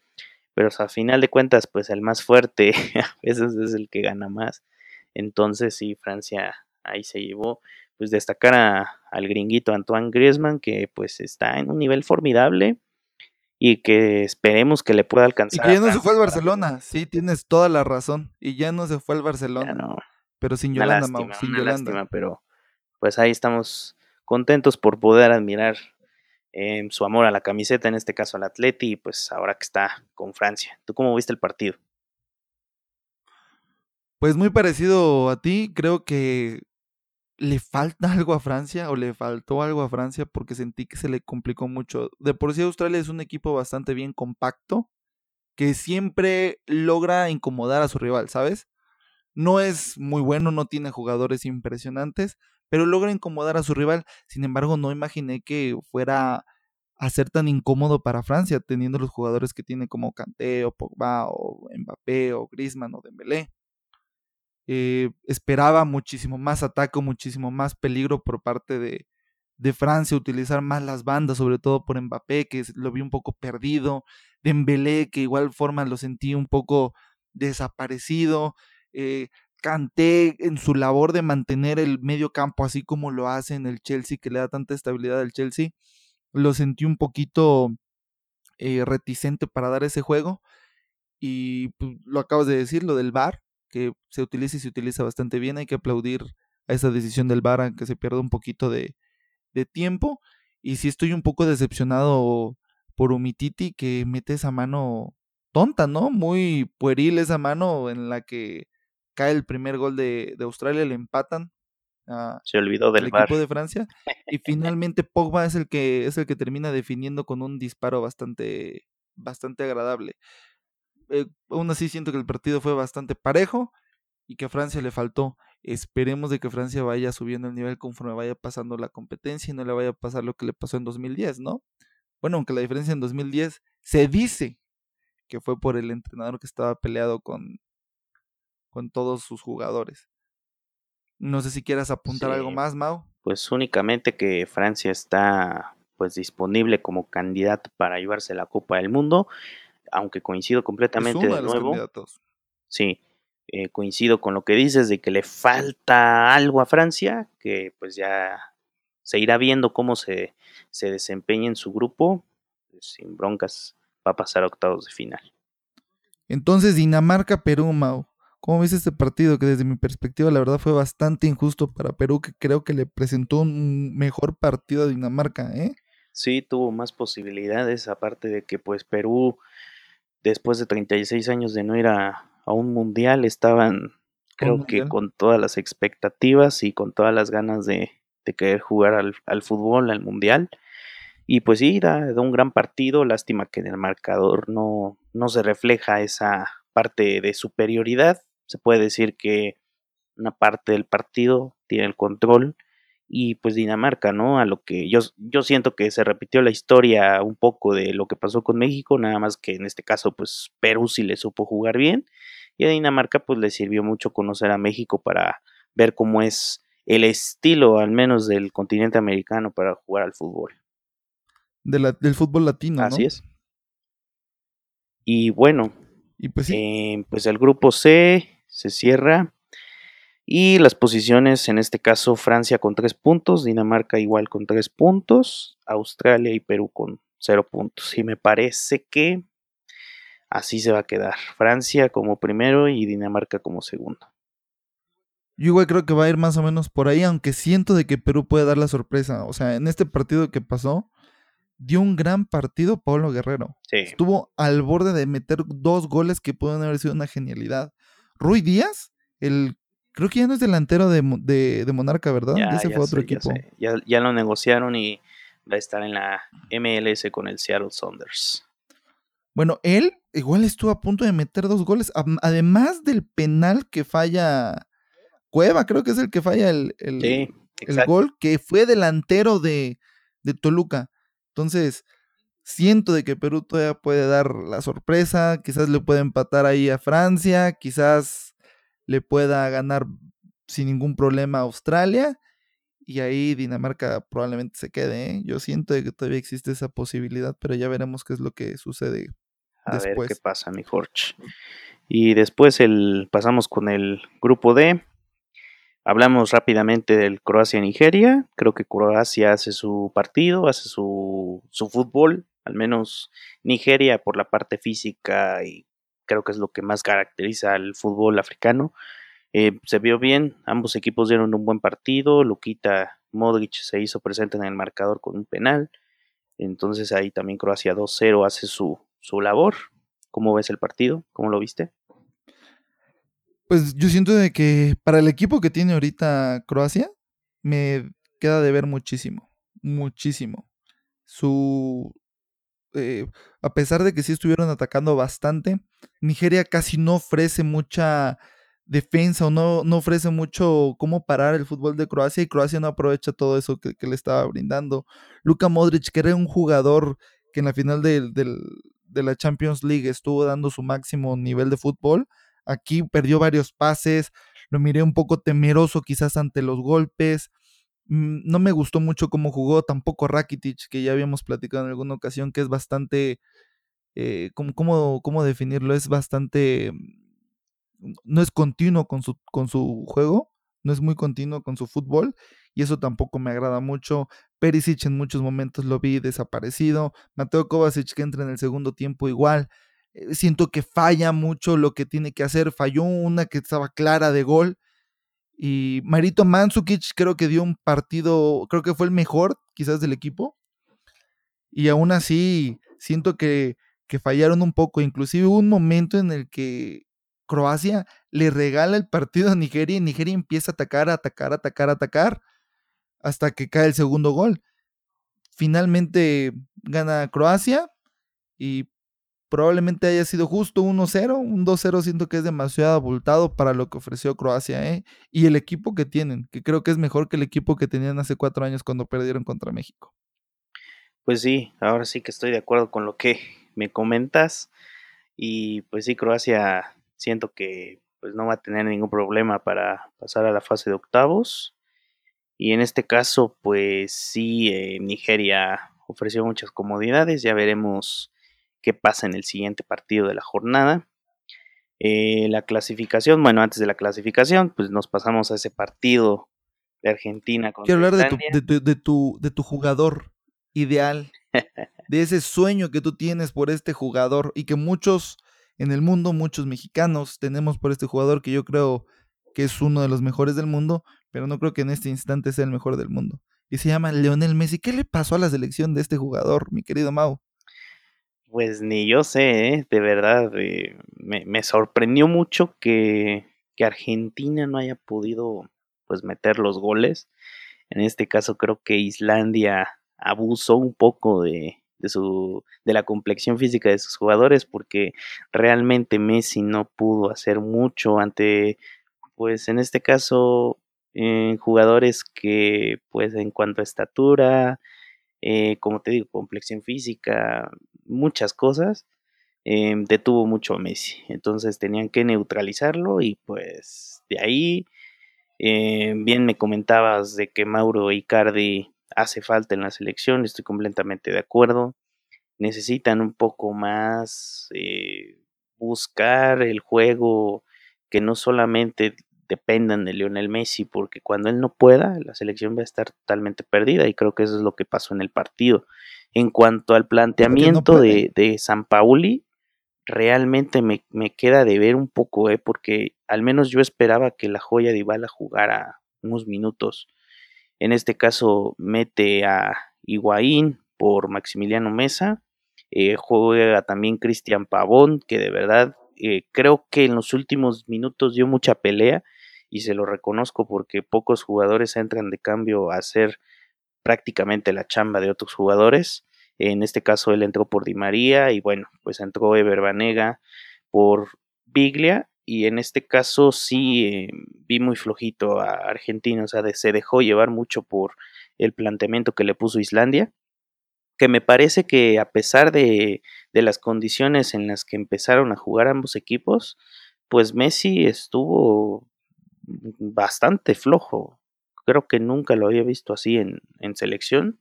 Pero a final de cuentas, pues el más fuerte <laughs> a veces es el que gana más. Entonces sí, Francia ahí se llevó pues destacar a- al gringuito Antoine Griezmann que pues está en un nivel formidable y que esperemos que le pueda Y alcanzar. que ya no se fue al Barcelona. Sí, tienes toda la razón. Y ya no se fue al Barcelona. no, Pero sin Yolanda, lástima, Mau. Sin una Yolanda. lástima, pero pues ahí estamos contentos por poder admirar eh, su amor a la camiseta, en este caso al Atleti, y pues ahora que está con Francia. ¿Tú cómo viste el partido? Pues muy parecido a ti. Creo que le falta <laughs> algo a Francia o le faltó algo a Francia porque sentí que se le complicó mucho. De por sí Australia es un equipo bastante bien compacto que siempre logra incomodar a su rival, ¿sabes? No es muy bueno, no tiene jugadores impresionantes, pero logra incomodar a su rival. Sin embargo, no imaginé que fuera a ser tan incómodo para Francia, teniendo los jugadores que tiene como Kanté o Pogba o Mbappé o Griezmann o Dembélé. Eh, esperaba muchísimo más ataque, muchísimo más peligro por parte de, de Francia, utilizar más las bandas, sobre todo por Mbappé, que lo vi un poco perdido, Dembélé, que igual forma lo sentí un poco desaparecido, eh, Kanté en su labor de mantener el medio campo así como lo hace en el Chelsea, que le da tanta estabilidad al Chelsea, lo sentí un poquito eh, reticente para dar ese juego. Y pues, lo acabas de decir, lo del VAR, que se utiliza y se utiliza bastante bien. Hay que aplaudir a esa decisión del VAR, aunque se pierda un poquito de, de tiempo. Y sí estoy un poco decepcionado por Umititi, que mete esa mano tonta, ¿no? Muy pueril esa mano en la que cae el primer gol de, de Australia, le empatan. Se olvidó del equipo de Francia y finalmente Pogba es el que es el que termina definiendo con un disparo bastante bastante agradable. Eh, aún así siento que el partido fue bastante parejo y que a Francia le faltó. Esperemos de que Francia vaya subiendo el nivel conforme vaya pasando la competencia y no le vaya a pasar lo que le pasó en 2010, ¿no? Bueno, aunque la diferencia en 2010 se dice que fue por el entrenador que estaba peleado con, con todos sus jugadores. No sé si quieras apuntar algo más, Mau. Pues únicamente que Francia está pues disponible como candidato para llevarse la Copa del Mundo, aunque coincido completamente de, nuevo. Sí, eh, coincido con lo que dices de que le falta algo a Francia, que pues ya se irá viendo cómo se, se desempeña en su grupo, sin broncas va a pasar a octavos de final. Entonces Dinamarca-Perú, Mau. ¿Cómo ves este partido? Que desde mi perspectiva, la verdad, fue bastante injusto para Perú, que creo que le presentó un mejor partido a Dinamarca, ¿eh? Sí, tuvo más posibilidades, aparte de que, pues, Perú, después de 36 años de no ir a, un mundial, estaban, creo que con todas las expectativas y con todas las ganas de, querer jugar al, al, fútbol, al mundial. Y pues sí, da, da, un gran partido, lástima que en el marcador no, no se refleja esa parte de superioridad. Se puede decir que una parte del partido tiene el control y pues Dinamarca, ¿no? A lo que yo, yo siento que se repitió la historia un poco de lo que pasó con México, nada más que en este caso pues Perú sí le supo jugar bien y a Dinamarca pues le sirvió mucho conocer a México para ver cómo es el estilo al menos del continente americano para jugar al fútbol. del fútbol latino. Así es. Y bueno, y pues, eh, pues el grupo C se cierra. Y las posiciones, en este caso, Francia con tres puntos, Dinamarca igual con tres puntos, Australia y Perú con cero puntos. Y me parece que así se va a quedar. Francia como primero y Dinamarca como segundo. Yo igual creo que va a ir más o menos por ahí, aunque siento de que Perú puede dar la sorpresa. O sea, en este partido que pasó, dio un gran partido Pablo Guerrero. Estuvo al borde de meter dos goles que pueden haber sido una genialidad. Rui Díaz, el creo que ya no es delantero de, Monarca, ¿verdad? Ya, Ese fue otro equipo. Ya, lo negociaron y va a estar en la MLS con el Seattle Saunders. Bueno, él igual estuvo a punto de meter dos goles, además del penal que falla Cueva, creo que es el que falla el, el, gol, que fue delantero de, de Toluca. Entonces, siento de que Perú todavía puede dar la sorpresa, quizás le puede empatar ahí a Francia, quizás le pueda ganar sin ningún problema a Australia y ahí Dinamarca probablemente se quede. ¿eh? Yo siento que todavía existe esa posibilidad, pero ya veremos qué es lo que sucede a después. ver qué pasa, mi Jorge. Y después el, pasamos con el grupo D. Hablamos rápidamente del Croacia-Nigeria. Creo que Croacia hace su partido, hace su, su fútbol, al menos Nigeria por la parte física y creo que es lo que más caracteriza al fútbol africano. Eh, se vio bien, ambos equipos dieron un buen partido, Luquita Modric se hizo presente en el marcador con un penal, entonces ahí también Croacia 2-0 hace su, su labor. ¿Cómo ves el partido? ¿Cómo lo viste? Pues yo siento de que para el equipo que tiene ahorita Croacia, me queda de ver muchísimo, muchísimo. Su, eh, a pesar de que sí estuvieron atacando bastante, Nigeria casi no ofrece mucha defensa o no, no ofrece mucho cómo parar el fútbol de Croacia y Croacia no aprovecha todo eso que, le estaba brindando. Luka Modric, que era un jugador que en la final de, de la Champions League estuvo dando su máximo nivel de fútbol, Aquí perdió varios pases, lo miré un poco temeroso quizás ante los golpes. Mm, no me gustó mucho cómo jugó, tampoco Rakitic, que ya habíamos platicado en alguna ocasión, que es bastante, eh, ¿cómo, cómo, definirlo? Es bastante, mm, no es continuo con su, con su juego, no es muy continuo con su fútbol, y eso tampoco me agrada mucho. Perisic en muchos momentos lo vi desaparecido. Mateo Kovacic que entra en el segundo tiempo igual. Eh, siento que falla mucho lo que tiene que hacer. Falló una que estaba clara de gol. Y Marito Mandzukic creo que dio un partido, creo que fue el mejor quizás del equipo. Y aún así siento que, que fallaron un poco. Inclusive hubo un momento en el que Croacia le regala el partido a Nigeria y Nigeria empieza a atacar, atacar, atacar, atacar hasta que cae el segundo gol. Finalmente gana Croacia y probablemente haya sido justo 1-0, un 2-0 siento que es demasiado abultado para lo que ofreció Croacia ¿eh? y el equipo que tienen, que creo que es mejor que el equipo que tenían hace cuatro años cuando perdieron contra México. Pues sí, ahora sí que estoy de acuerdo con lo que me comentas y pues sí, Croacia siento que pues no va a tener ningún problema para pasar a la fase de octavos y en este caso, pues sí, eh, Nigeria ofreció muchas comodidades. Ya veremos qué pasa en el siguiente partido de la jornada. Eh, la clasificación, bueno, antes de la clasificación, pues nos pasamos a ese partido de Argentina. Quiero hablar de tu, de, tu, de tu jugador ideal, <laughs> de ese sueño que tú tienes por este jugador y que muchos en el mundo, muchos mexicanos tenemos por este jugador que yo creo que es uno de los mejores del mundo, pero no creo que en este instante sea el mejor del mundo. Y se llama Leonel Messi. ¿Qué le pasó a la selección de este jugador, mi querido Mau? Pues ni yo sé, ¿eh? de verdad. Eh, me, sorprendió mucho que, que, Argentina no haya podido pues meter los goles. En este caso creo que Islandia abusó un poco de, de, su, de la complexión física de sus jugadores porque realmente Messi no pudo hacer mucho ante, pues en este caso, eh, jugadores que pues en cuanto a estatura, eh, como te digo, complexión física, muchas cosas, eh, detuvo mucho a Messi. Entonces tenían que neutralizarlo y pues de ahí, bien me comentabas de que Mauro Icardi hace falta en la selección, estoy completamente de acuerdo. Necesitan un poco más buscar el juego que no solamente dependan de Lionel Messi, porque cuando él no pueda, la selección va a estar totalmente perdida y creo que eso es lo que pasó en el partido. En cuanto al planteamiento de, de, San Pauli, realmente me, me, queda de ver un poco, ¿eh? porque al menos yo esperaba que la joya de Ibala jugara unos minutos. En este caso mete a Higuaín por Maximiliano Mesa, eh, juega también Cristian Pavón, que de verdad eh, creo que en los últimos minutos dio mucha pelea y se lo reconozco porque pocos jugadores entran de cambio a hacer prácticamente la chamba de otros jugadores. En este caso él entró por Di María y bueno, pues entró Ever Banega por Biglia y en este caso sí eh, vi muy flojito a Argentina, o sea, se dejó llevar mucho por el planteamiento que le puso Islandia, que me parece que a pesar de, de las condiciones en las que empezaron a jugar ambos equipos, pues Messi estuvo bastante flojo. Creo que nunca lo había visto así en, en selección.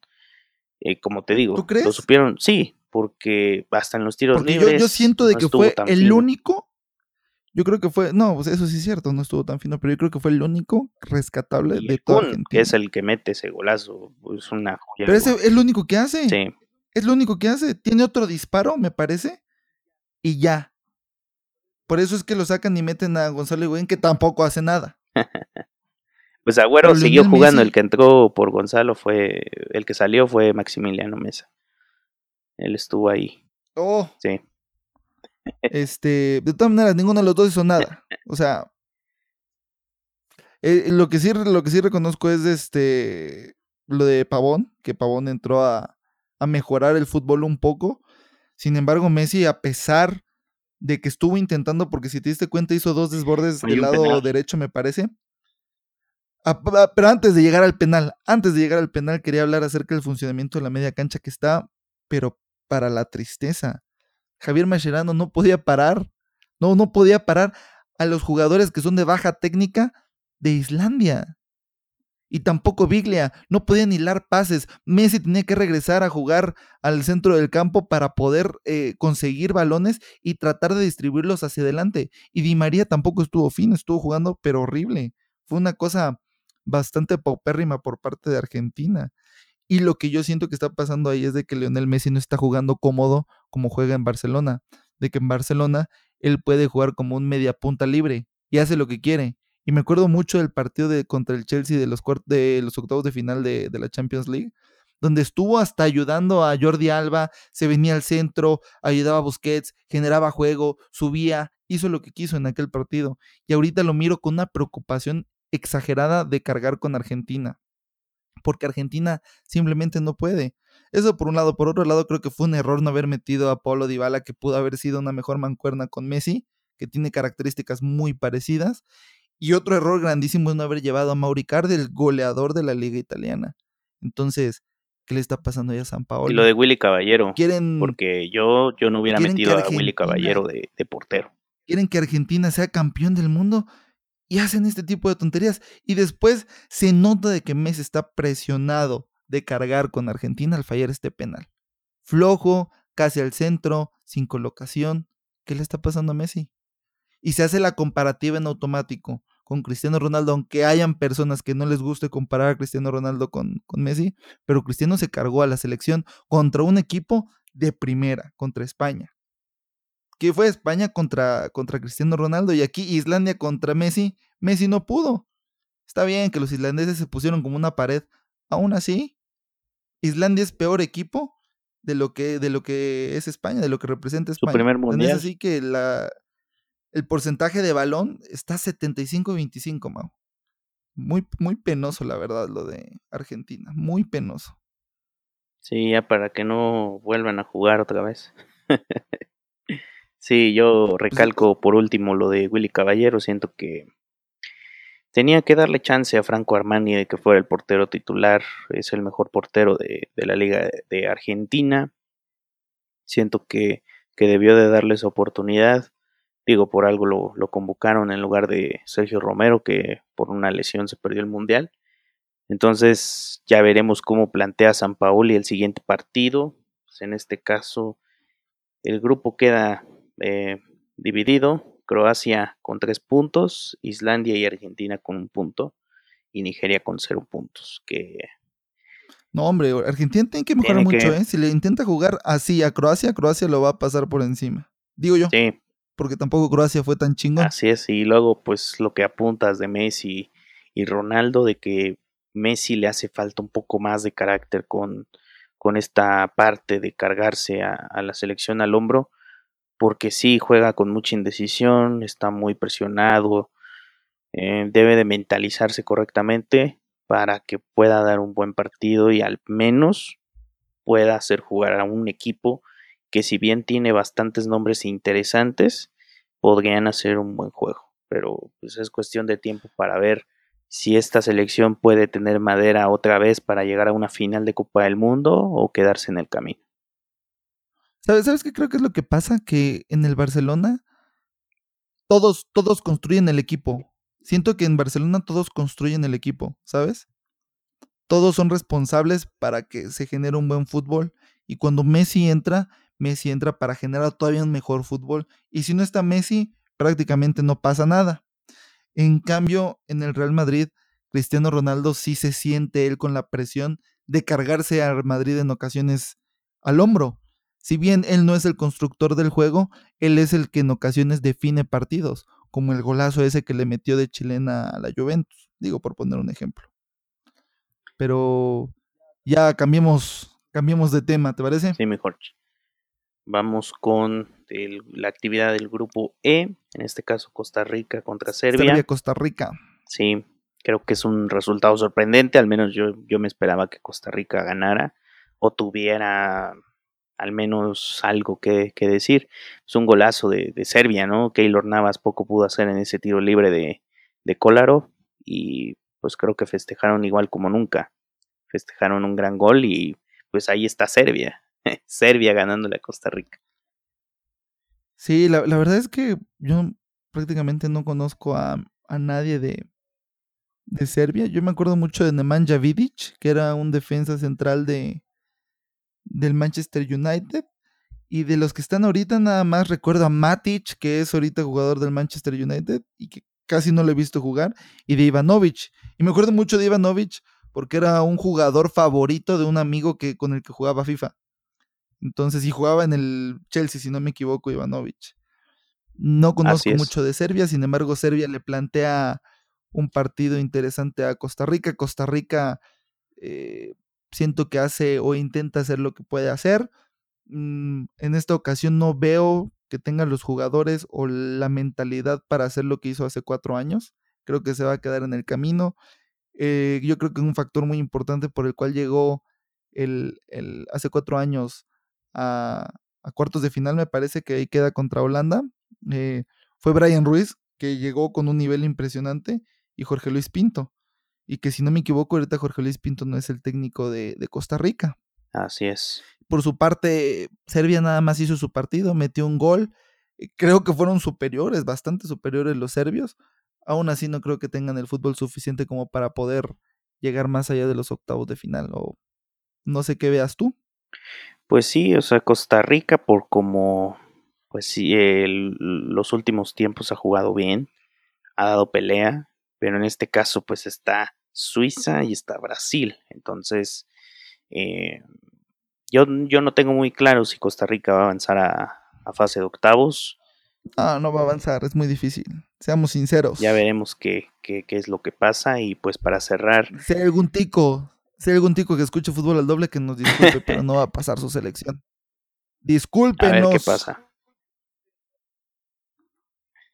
Eh, como te digo, lo supieron, sí, porque hasta en los tiros libres. Yo, siento de que fue el único. Yo creo que fue, no, pues eso sí es cierto, no estuvo tan fino, pero yo creo que fue el único rescatable de todo Que es el que mete ese golazo, es una Pero ese es lo único que hace. Sí. Es lo único que hace. Tiene otro disparo, me parece, y ya. Por eso es que lo sacan y meten a Gonzalo Higuaín, que tampoco hace nada. <laughs> pues Agüero siguió jugando, el que entró por Gonzalo fue, el que salió fue Maximiliano Mesa. Él estuvo ahí. Oh. Sí. <laughs> Este, de todas maneras, ninguno de los dos hizo nada. O sea, eh, lo que sí, lo que sí reconozco es este, lo de Pavón, que Pavón entró a, a mejorar el fútbol un poco. Sin embargo, Messi, a pesar de que estuvo intentando, porque si te diste cuenta, hizo dos desbordes del lado derecho, me parece. Ah, ah, pero antes de llegar al penal, antes de llegar al penal, quería hablar acerca del funcionamiento de la media cancha que está, pero para la tristeza. Javier Mascherano no podía parar, no, no podía parar a los jugadores que son de baja técnica de Islandia y tampoco Biglia. No podían hilar pases. Messi tenía que regresar a jugar al centro del campo para poder eh, conseguir balones y tratar de distribuirlos hacia adelante. Y Di María tampoco estuvo fino, estuvo jugando, pero horrible. Fue una cosa bastante paupérrima por parte de Argentina. Y lo que yo siento que está pasando ahí es de que Lionel Messi no está jugando cómodo como juega en Barcelona. De que en Barcelona él puede jugar como un media punta libre y hace lo que quiere. Y me acuerdo mucho del partido de, contra el Chelsea de los, de los octavos de final de, de la Champions League, donde estuvo hasta ayudando a Jordi Alba, se venía al centro, ayudaba a Busquets, generaba juego, subía, hizo lo que quiso en aquel partido. Y ahorita lo miro con una preocupación exagerada de cargar con Argentina porque Argentina simplemente no puede. Eso por un lado. Por otro lado, creo que fue un error no haber metido a Paulo Dybala, que pudo haber sido una mejor mancuerna con Messi, que tiene características muy parecidas. Y otro error grandísimo es no haber llevado a Mauri Cardi, el goleador de la liga italiana. Entonces, ¿qué le está pasando ya a San Paolo? Y lo de Willy Caballero. Quieren, porque yo, yo no hubiera metido a Willy Caballero de, de portero. Quieren que Argentina sea campeón del mundo y hacen este tipo de tonterías. Y después se nota de que Messi está presionado de cargar con Argentina al fallar este penal. Flojo, casi al centro, sin colocación. ¿Qué le está pasando a Messi? Y se hace la comparativa en automático con Cristiano Ronaldo, aunque hayan personas que no les guste comparar a Cristiano Ronaldo con, con Messi, pero Cristiano se cargó a la selección contra un equipo de primera, contra España que fue España contra, contra Cristiano Ronaldo y aquí Islandia contra Messi, Messi no pudo. Está bien que los islandeses se pusieron como una pared. Aún así, Islandia es peor equipo de lo que, de lo que es España, de lo que representa España. Su primer mundial. Es así que la, el porcentaje de balón está 75-25, Mau. Muy, muy penoso, la verdad, lo de Argentina. Muy penoso. Sí, ya para que no vuelvan a jugar otra vez. <laughs> Sí, yo pues, recalco por último lo de Willy Caballero. Siento que tenía que darle chance a Franco Armani de que fuera el portero titular. Es el mejor portero de, la Liga de Argentina. Siento que, que, debió de darles oportunidad. Digo, por algo lo, lo, convocaron en lugar de Sergio Romero, que por una lesión se perdió el Mundial. Entonces ya veremos cómo plantea San Paolo y el siguiente partido. Pues en este caso, el grupo queda eh, dividido, Croacia con tres puntos, Islandia y Argentina con un punto y Nigeria con cero puntos. Que no, hombre, Argentina tiene que mejorar mucho, ¿eh? Si le intenta jugar así a Croacia, Croacia lo va a pasar por encima. Digo yo. Sí. Porque tampoco Croacia fue tan chingón. Así es, y luego pues lo que apuntas de Messi y Ronaldo, de que Messi le hace falta un poco más de carácter con, con esta parte de cargarse a la selección al hombro porque sí juega con mucha indecisión, está muy presionado, eh, debe de mentalizarse correctamente para que pueda dar un buen partido y al menos pueda hacer jugar a un equipo que si bien tiene bastantes nombres interesantes, podrían hacer un buen juego. Pero pues es cuestión de tiempo para ver si esta selección puede tener madera otra vez para llegar a una final de Copa del Mundo o quedarse en el camino. ¿Sabes, qué creo que es lo que pasa? Que en el Barcelona todos, todos construyen el equipo. Siento que en Barcelona todos construyen el equipo, ¿sabes? Todos son responsables para que se genere un buen fútbol. Y cuando Messi entra, Messi entra para generar todavía un mejor fútbol. Y si no está Messi, prácticamente no pasa nada. En cambio, en el Real Madrid, Cristiano Ronaldo sí se siente él con la presión de cargarse al Madrid en ocasiones al hombro. Si bien él no es el constructor del juego, él es el que en ocasiones define partidos, como el golazo ese que le metió de chilena a la Juventus, digo por poner un ejemplo. Pero ya cambiemos, cambiemos de tema, ¿te parece? Sí, mejor. Vamos con la actividad del grupo E, en este caso Costa Rica contra Serbia. Serbia, Costa Rica. Sí, creo que es un resultado sorprendente, al menos yo, yo me esperaba que Costa Rica ganara o tuviera al menos algo que, decir. Es un golazo de, Serbia, ¿no? Keylor Navas poco pudo hacer en ese tiro libre de, de Kolarov y pues creo que festejaron igual como nunca. Festejaron un gran gol y pues ahí está Serbia. <laughs> Serbia ganándole a Costa Rica. Sí, la, verdad es que yo prácticamente no conozco a, a nadie de, de Serbia. Yo me acuerdo mucho de Nemanja Vidic, que era un defensa central de, del Manchester United. Y de los que están ahorita, nada más recuerdo a Matic, que es ahorita jugador del Manchester United y que casi no lo he visto jugar, y de Ivanovic. Y me acuerdo mucho de Ivanovic porque era un jugador favorito de un amigo que, con el que jugaba FIFA. Entonces, y jugaba en el Chelsea, si no me equivoco, Ivanovic. No conozco mucho de Serbia, sin embargo, Serbia le plantea un partido interesante a Costa Rica. Costa Rica eh, siento que hace o intenta hacer lo que puede hacer. Mm, en esta ocasión no veo que tengan los jugadores o la mentalidad para hacer lo que hizo hace cuatro años. Creo que se va a quedar en el camino. Eh, yo creo que es un factor muy importante por el cual llegó el, hace cuatro años a, cuartos de final, me parece que ahí queda contra Holanda. Eh, fue Brian Ruiz, que llegó con un nivel impresionante, y Jorge Luis Pinto. Y que si no me equivoco, ahorita Jorge Luis Pinto no es el técnico de, de Costa Rica. Así es. Por su parte, Serbia nada más hizo su partido, metió un gol. Creo que fueron superiores, bastante superiores los serbios. Aún así no creo que tengan el fútbol suficiente como para poder llegar más allá de los octavos de final. O no sé qué veas tú. Pues sí, o sea, Costa Rica por como, pues sí, los últimos tiempos ha jugado bien, ha dado pelea, pero en este caso pues está Suiza y está Brasil. Entonces, eh, yo, yo no tengo muy claro si Costa Rica va a avanzar a, fase de octavos. Ah, no va a avanzar, es muy difícil. Seamos sinceros. Ya veremos qué, qué, qué es lo que pasa y pues para cerrar. Si hay algún tico, si hay algún tico que escuche fútbol al doble, que nos disculpe, pero no va a pasar su selección. Discúlpenos. <laughs> A ver qué pasa.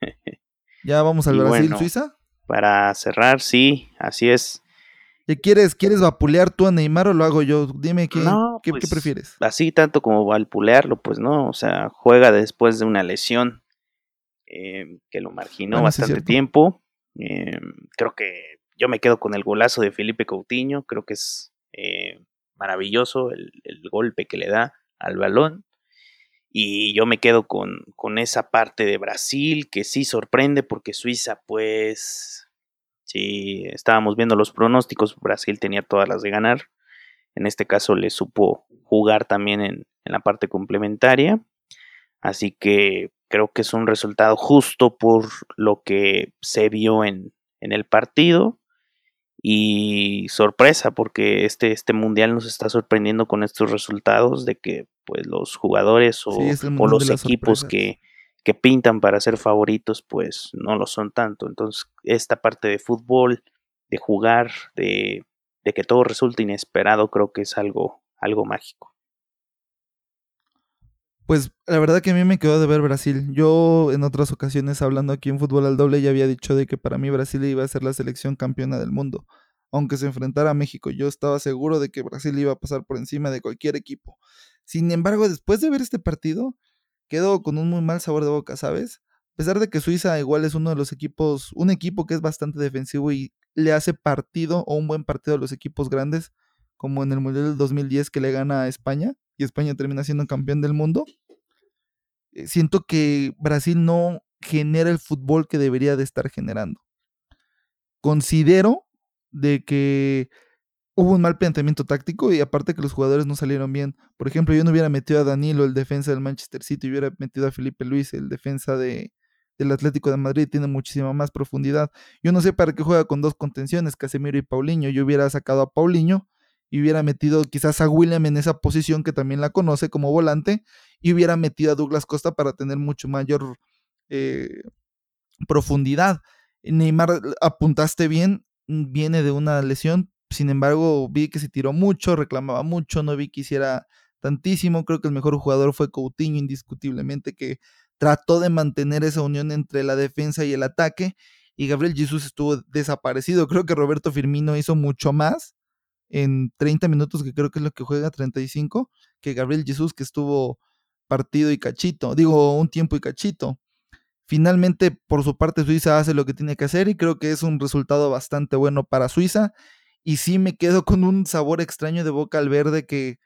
<laughs> ya vamos al Brasil-Suiza. para cerrar, sí, así es. ¿Qué quieres? ¿Quieres vapulear tú a Neymar o lo hago yo? Dime qué, qué, pues, prefieres. Así tanto como vapulearlo, pues no, o sea, juega después de una lesión em, que lo marginó bastante tiempo. Em, creo que yo me quedo con el golazo de Felipe Coutinho, creo que es eh, maravilloso el, golpe que le da al balón. Y yo me quedo con, con esa parte de Brasil que sí sorprende porque Suiza pues si estábamos viendo los pronósticos, Brasil tenía todas las de ganar. En este caso le supo jugar también en, la parte complementaria. Así que creo que es un resultado justo por lo que se vio en, el partido. Y sorpresa, porque este, este mundial nos está sorprendiendo con estos resultados de que pues los jugadores o, o los equipos que, que pintan para ser favoritos, pues no lo son tanto. Entonces, esta parte de fútbol, de jugar, de, de que todo resulte inesperado, creo que es algo, algo mágico. Pues la verdad que a mí me quedó de ver Brasil. Yo en otras ocasiones hablando aquí en Fútbol al Doble ya había dicho de que para mí Brasil iba a ser la selección campeona del mundo. Aunque se enfrentara a México, yo estaba seguro de que Brasil iba a pasar por encima de cualquier equipo. Sin embargo, después de ver este partido, quedo con un muy mal sabor de boca, ¿sabes? A pesar de que Suiza igual es uno de los equipos, un equipo que es bastante defensivo y le hace partido o un buen partido a los equipos grandes, como en el Mundial del 2010 que le gana a España y España termina siendo campeón del mundo. Eh, siento que Brasil no genera el fútbol que debería de estar generando. Considero de que hubo un mal planteamiento táctico y aparte que los jugadores no salieron bien. Por ejemplo, yo no hubiera metido a Danilo, el defensa del Manchester City, hubiera metido a Felipe Luis, el defensa de, del Atlético de Madrid, tiene muchísima más profundidad. Yo no sé para qué juega con dos contenciones, Casemiro y Paulinho. Yo hubiera sacado a Paulinho y hubiera metido quizás a William en esa posición que también la conoce como volante y hubiera metido a Douglas Costa para tener mucho mayor eh, profundidad. Neymar, apuntaste bien, viene de una lesión, sin embargo, vi que se tiró mucho, reclamaba mucho, no vi que hiciera tantísimo. Creo que el mejor jugador fue Coutinho, indiscutiblemente, que trató de mantener esa unión entre la defensa y el ataque. Y Gabriel Jesús estuvo desaparecido. Creo que Roberto Firmino hizo mucho más en 30 minutos, que creo que es lo que juega 35, que Gabriel Jesús, que estuvo partido y cachito. Digo, un tiempo y cachito. Finalmente, por su parte, Suiza hace lo que tiene que hacer y creo que es un resultado bastante bueno para Suiza y sí me quedo con un sabor extraño de boca al verde que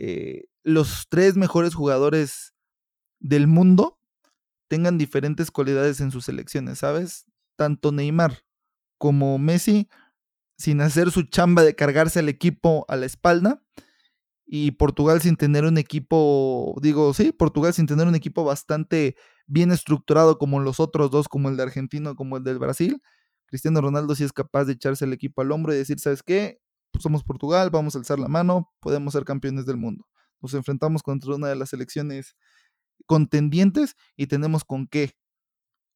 eh, los tres mejores jugadores del mundo tengan diferentes cualidades en sus selecciones, ¿sabes? Tanto Neymar como Messi, sin hacer su chamba de cargarse al equipo a la espalda, y Portugal sin tener un equipo, digo, sí, Portugal sin tener un equipo bastante bien estructurado como los otros dos, como el de Argentina, como el del Brasil, Cristiano Ronaldo sí es capaz de echarse el equipo al hombro y decir, ¿sabes qué? somos Portugal, vamos a alzar la mano, podemos ser campeones del mundo. Nos enfrentamos contra una de las selecciones contendientes y tenemos con qué.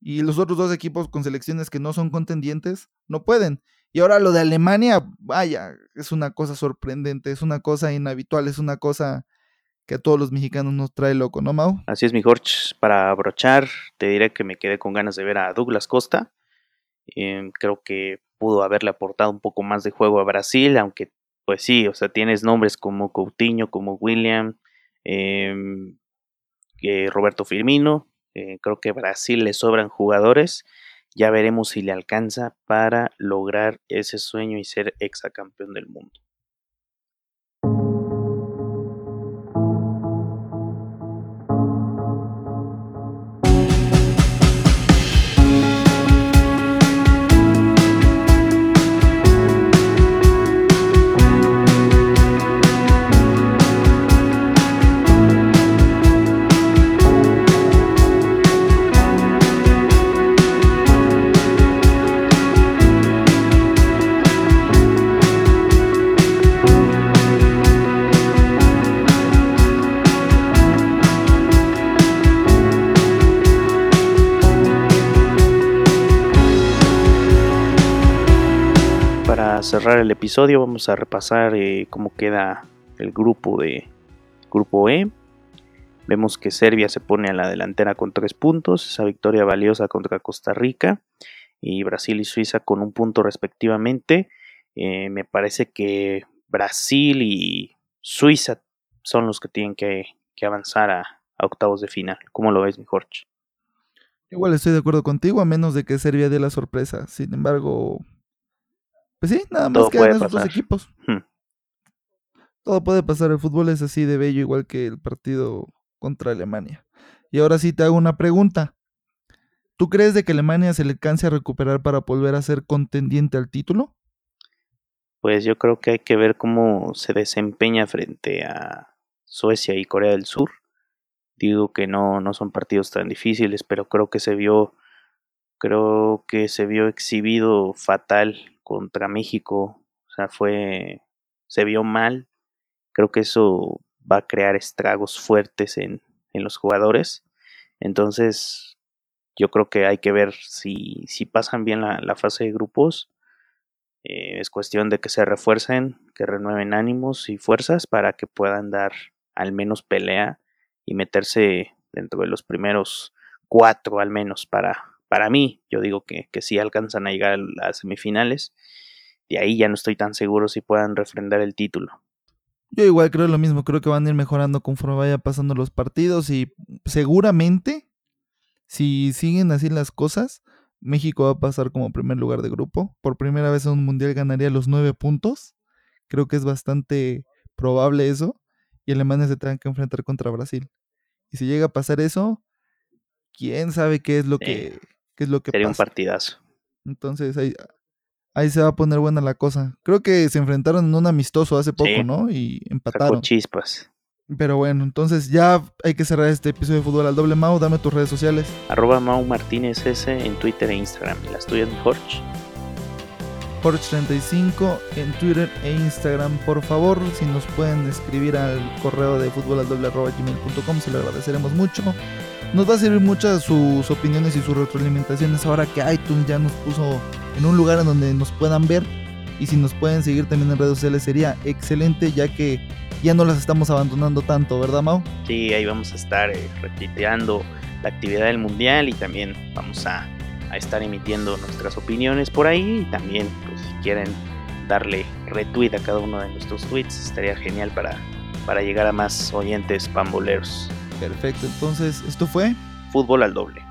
Y los otros dos equipos con selecciones que no son contendientes no pueden. Y ahora lo de Alemania, vaya, es una cosa sorprendente, es una cosa inhabitual, es una cosa que a todos los mexicanos nos trae loco, ¿no, Mau? Así es, mi Jorge. Para abrochar, te diré que me quedé con ganas de ver a Douglas Costa. Em, creo que pudo haberle aportado un poco más de juego a Brasil, aunque, pues sí, o sea, tienes nombres como Coutinho, como William, em, eh, Roberto Firmino. Eh, creo que a Brasil le sobran jugadores. Ya veremos si le alcanza para lograr ese sueño y ser exacampeón del mundo. El episodio vamos a repasar eh, cómo queda el grupo de grupo E. Vemos que Serbia se pone a la delantera con tres puntos, esa victoria valiosa contra Costa Rica y Brasil y Suiza con un punto respectivamente. Eh, me parece que Brasil y Suiza son los que tienen que, avanzar a, a, octavos de final. ¿Cómo lo ves, mi Jorge? Igual estoy de acuerdo contigo, a menos de que Serbia dé la sorpresa. Sin embargo, pues sí, nada más que esos dos equipos. Hmm. Todo puede pasar. El fútbol es así de bello, igual que el partido contra Alemania. Y ahora sí te hago una pregunta. ¿Tú crees de que Alemania se le canse a recuperar para volver a ser contendiente al título? Pues yo creo que hay que ver cómo se desempeña frente a Suecia y Corea del Sur. Digo que no, no son partidos tan difíciles, pero creo que se vio, creo que se vio exhibido fatal contra México, o sea, fue, se vio mal. Creo que eso va a crear estragos fuertes en, en los jugadores. Entonces, yo creo que hay que ver si, si pasan bien la, fase de grupos. Eh, es cuestión de que se refuercen, que renueven ánimos y fuerzas para que puedan dar al menos pelea y meterse dentro de los primeros cuatro al menos para, para mí, yo digo que, que sí alcanzan a llegar a las semifinales. De ahí ya no estoy tan seguro si puedan refrendar el título. Yo igual creo lo mismo, creo que van a ir mejorando conforme vaya pasando los partidos y seguramente, si siguen así las cosas, México va a pasar como primer lugar de grupo. Por primera vez en un mundial ganaría los nueve puntos. Creo que es bastante probable eso. Y Alemania se tenga que enfrentar contra Brasil. Y si llega a pasar eso, quién sabe qué es lo que es lo que Sería un partidazo. Entonces ahí, ahí se va a poner buena la cosa. Creo que se enfrentaron en un amistoso hace poco, ¿no? Y empataron. Sacó chispas. Pero bueno, entonces ya hay que cerrar este episodio de Fútbol al Doble Mau. Dame tus redes sociales. Arroba Mau Martínez S en Twitter e Instagram. ¿Y las tuyas, Jorge? Jorge35 en Twitter e Instagram. Por favor, si nos pueden escribir al correo de fútbol al doble arroba gmail.com, se lo agradeceremos mucho. Nos va a servir muchas sus opiniones y sus retroalimentaciones ahora que iTunes ya nos puso en un lugar en donde nos puedan ver. Y si nos pueden seguir también en redes sociales sería excelente ya que ya no las estamos abandonando tanto, ¿verdad Mau? Sí, ahí vamos a estar eh, la actividad del mundial y también vamos a, a, estar emitiendo nuestras opiniones por ahí y también pues, si quieren darle retweet a cada uno de nuestros tweets estaría genial para, para llegar a más oyentes pamboleros. Perfecto, entonces esto fue Fútbol al doble.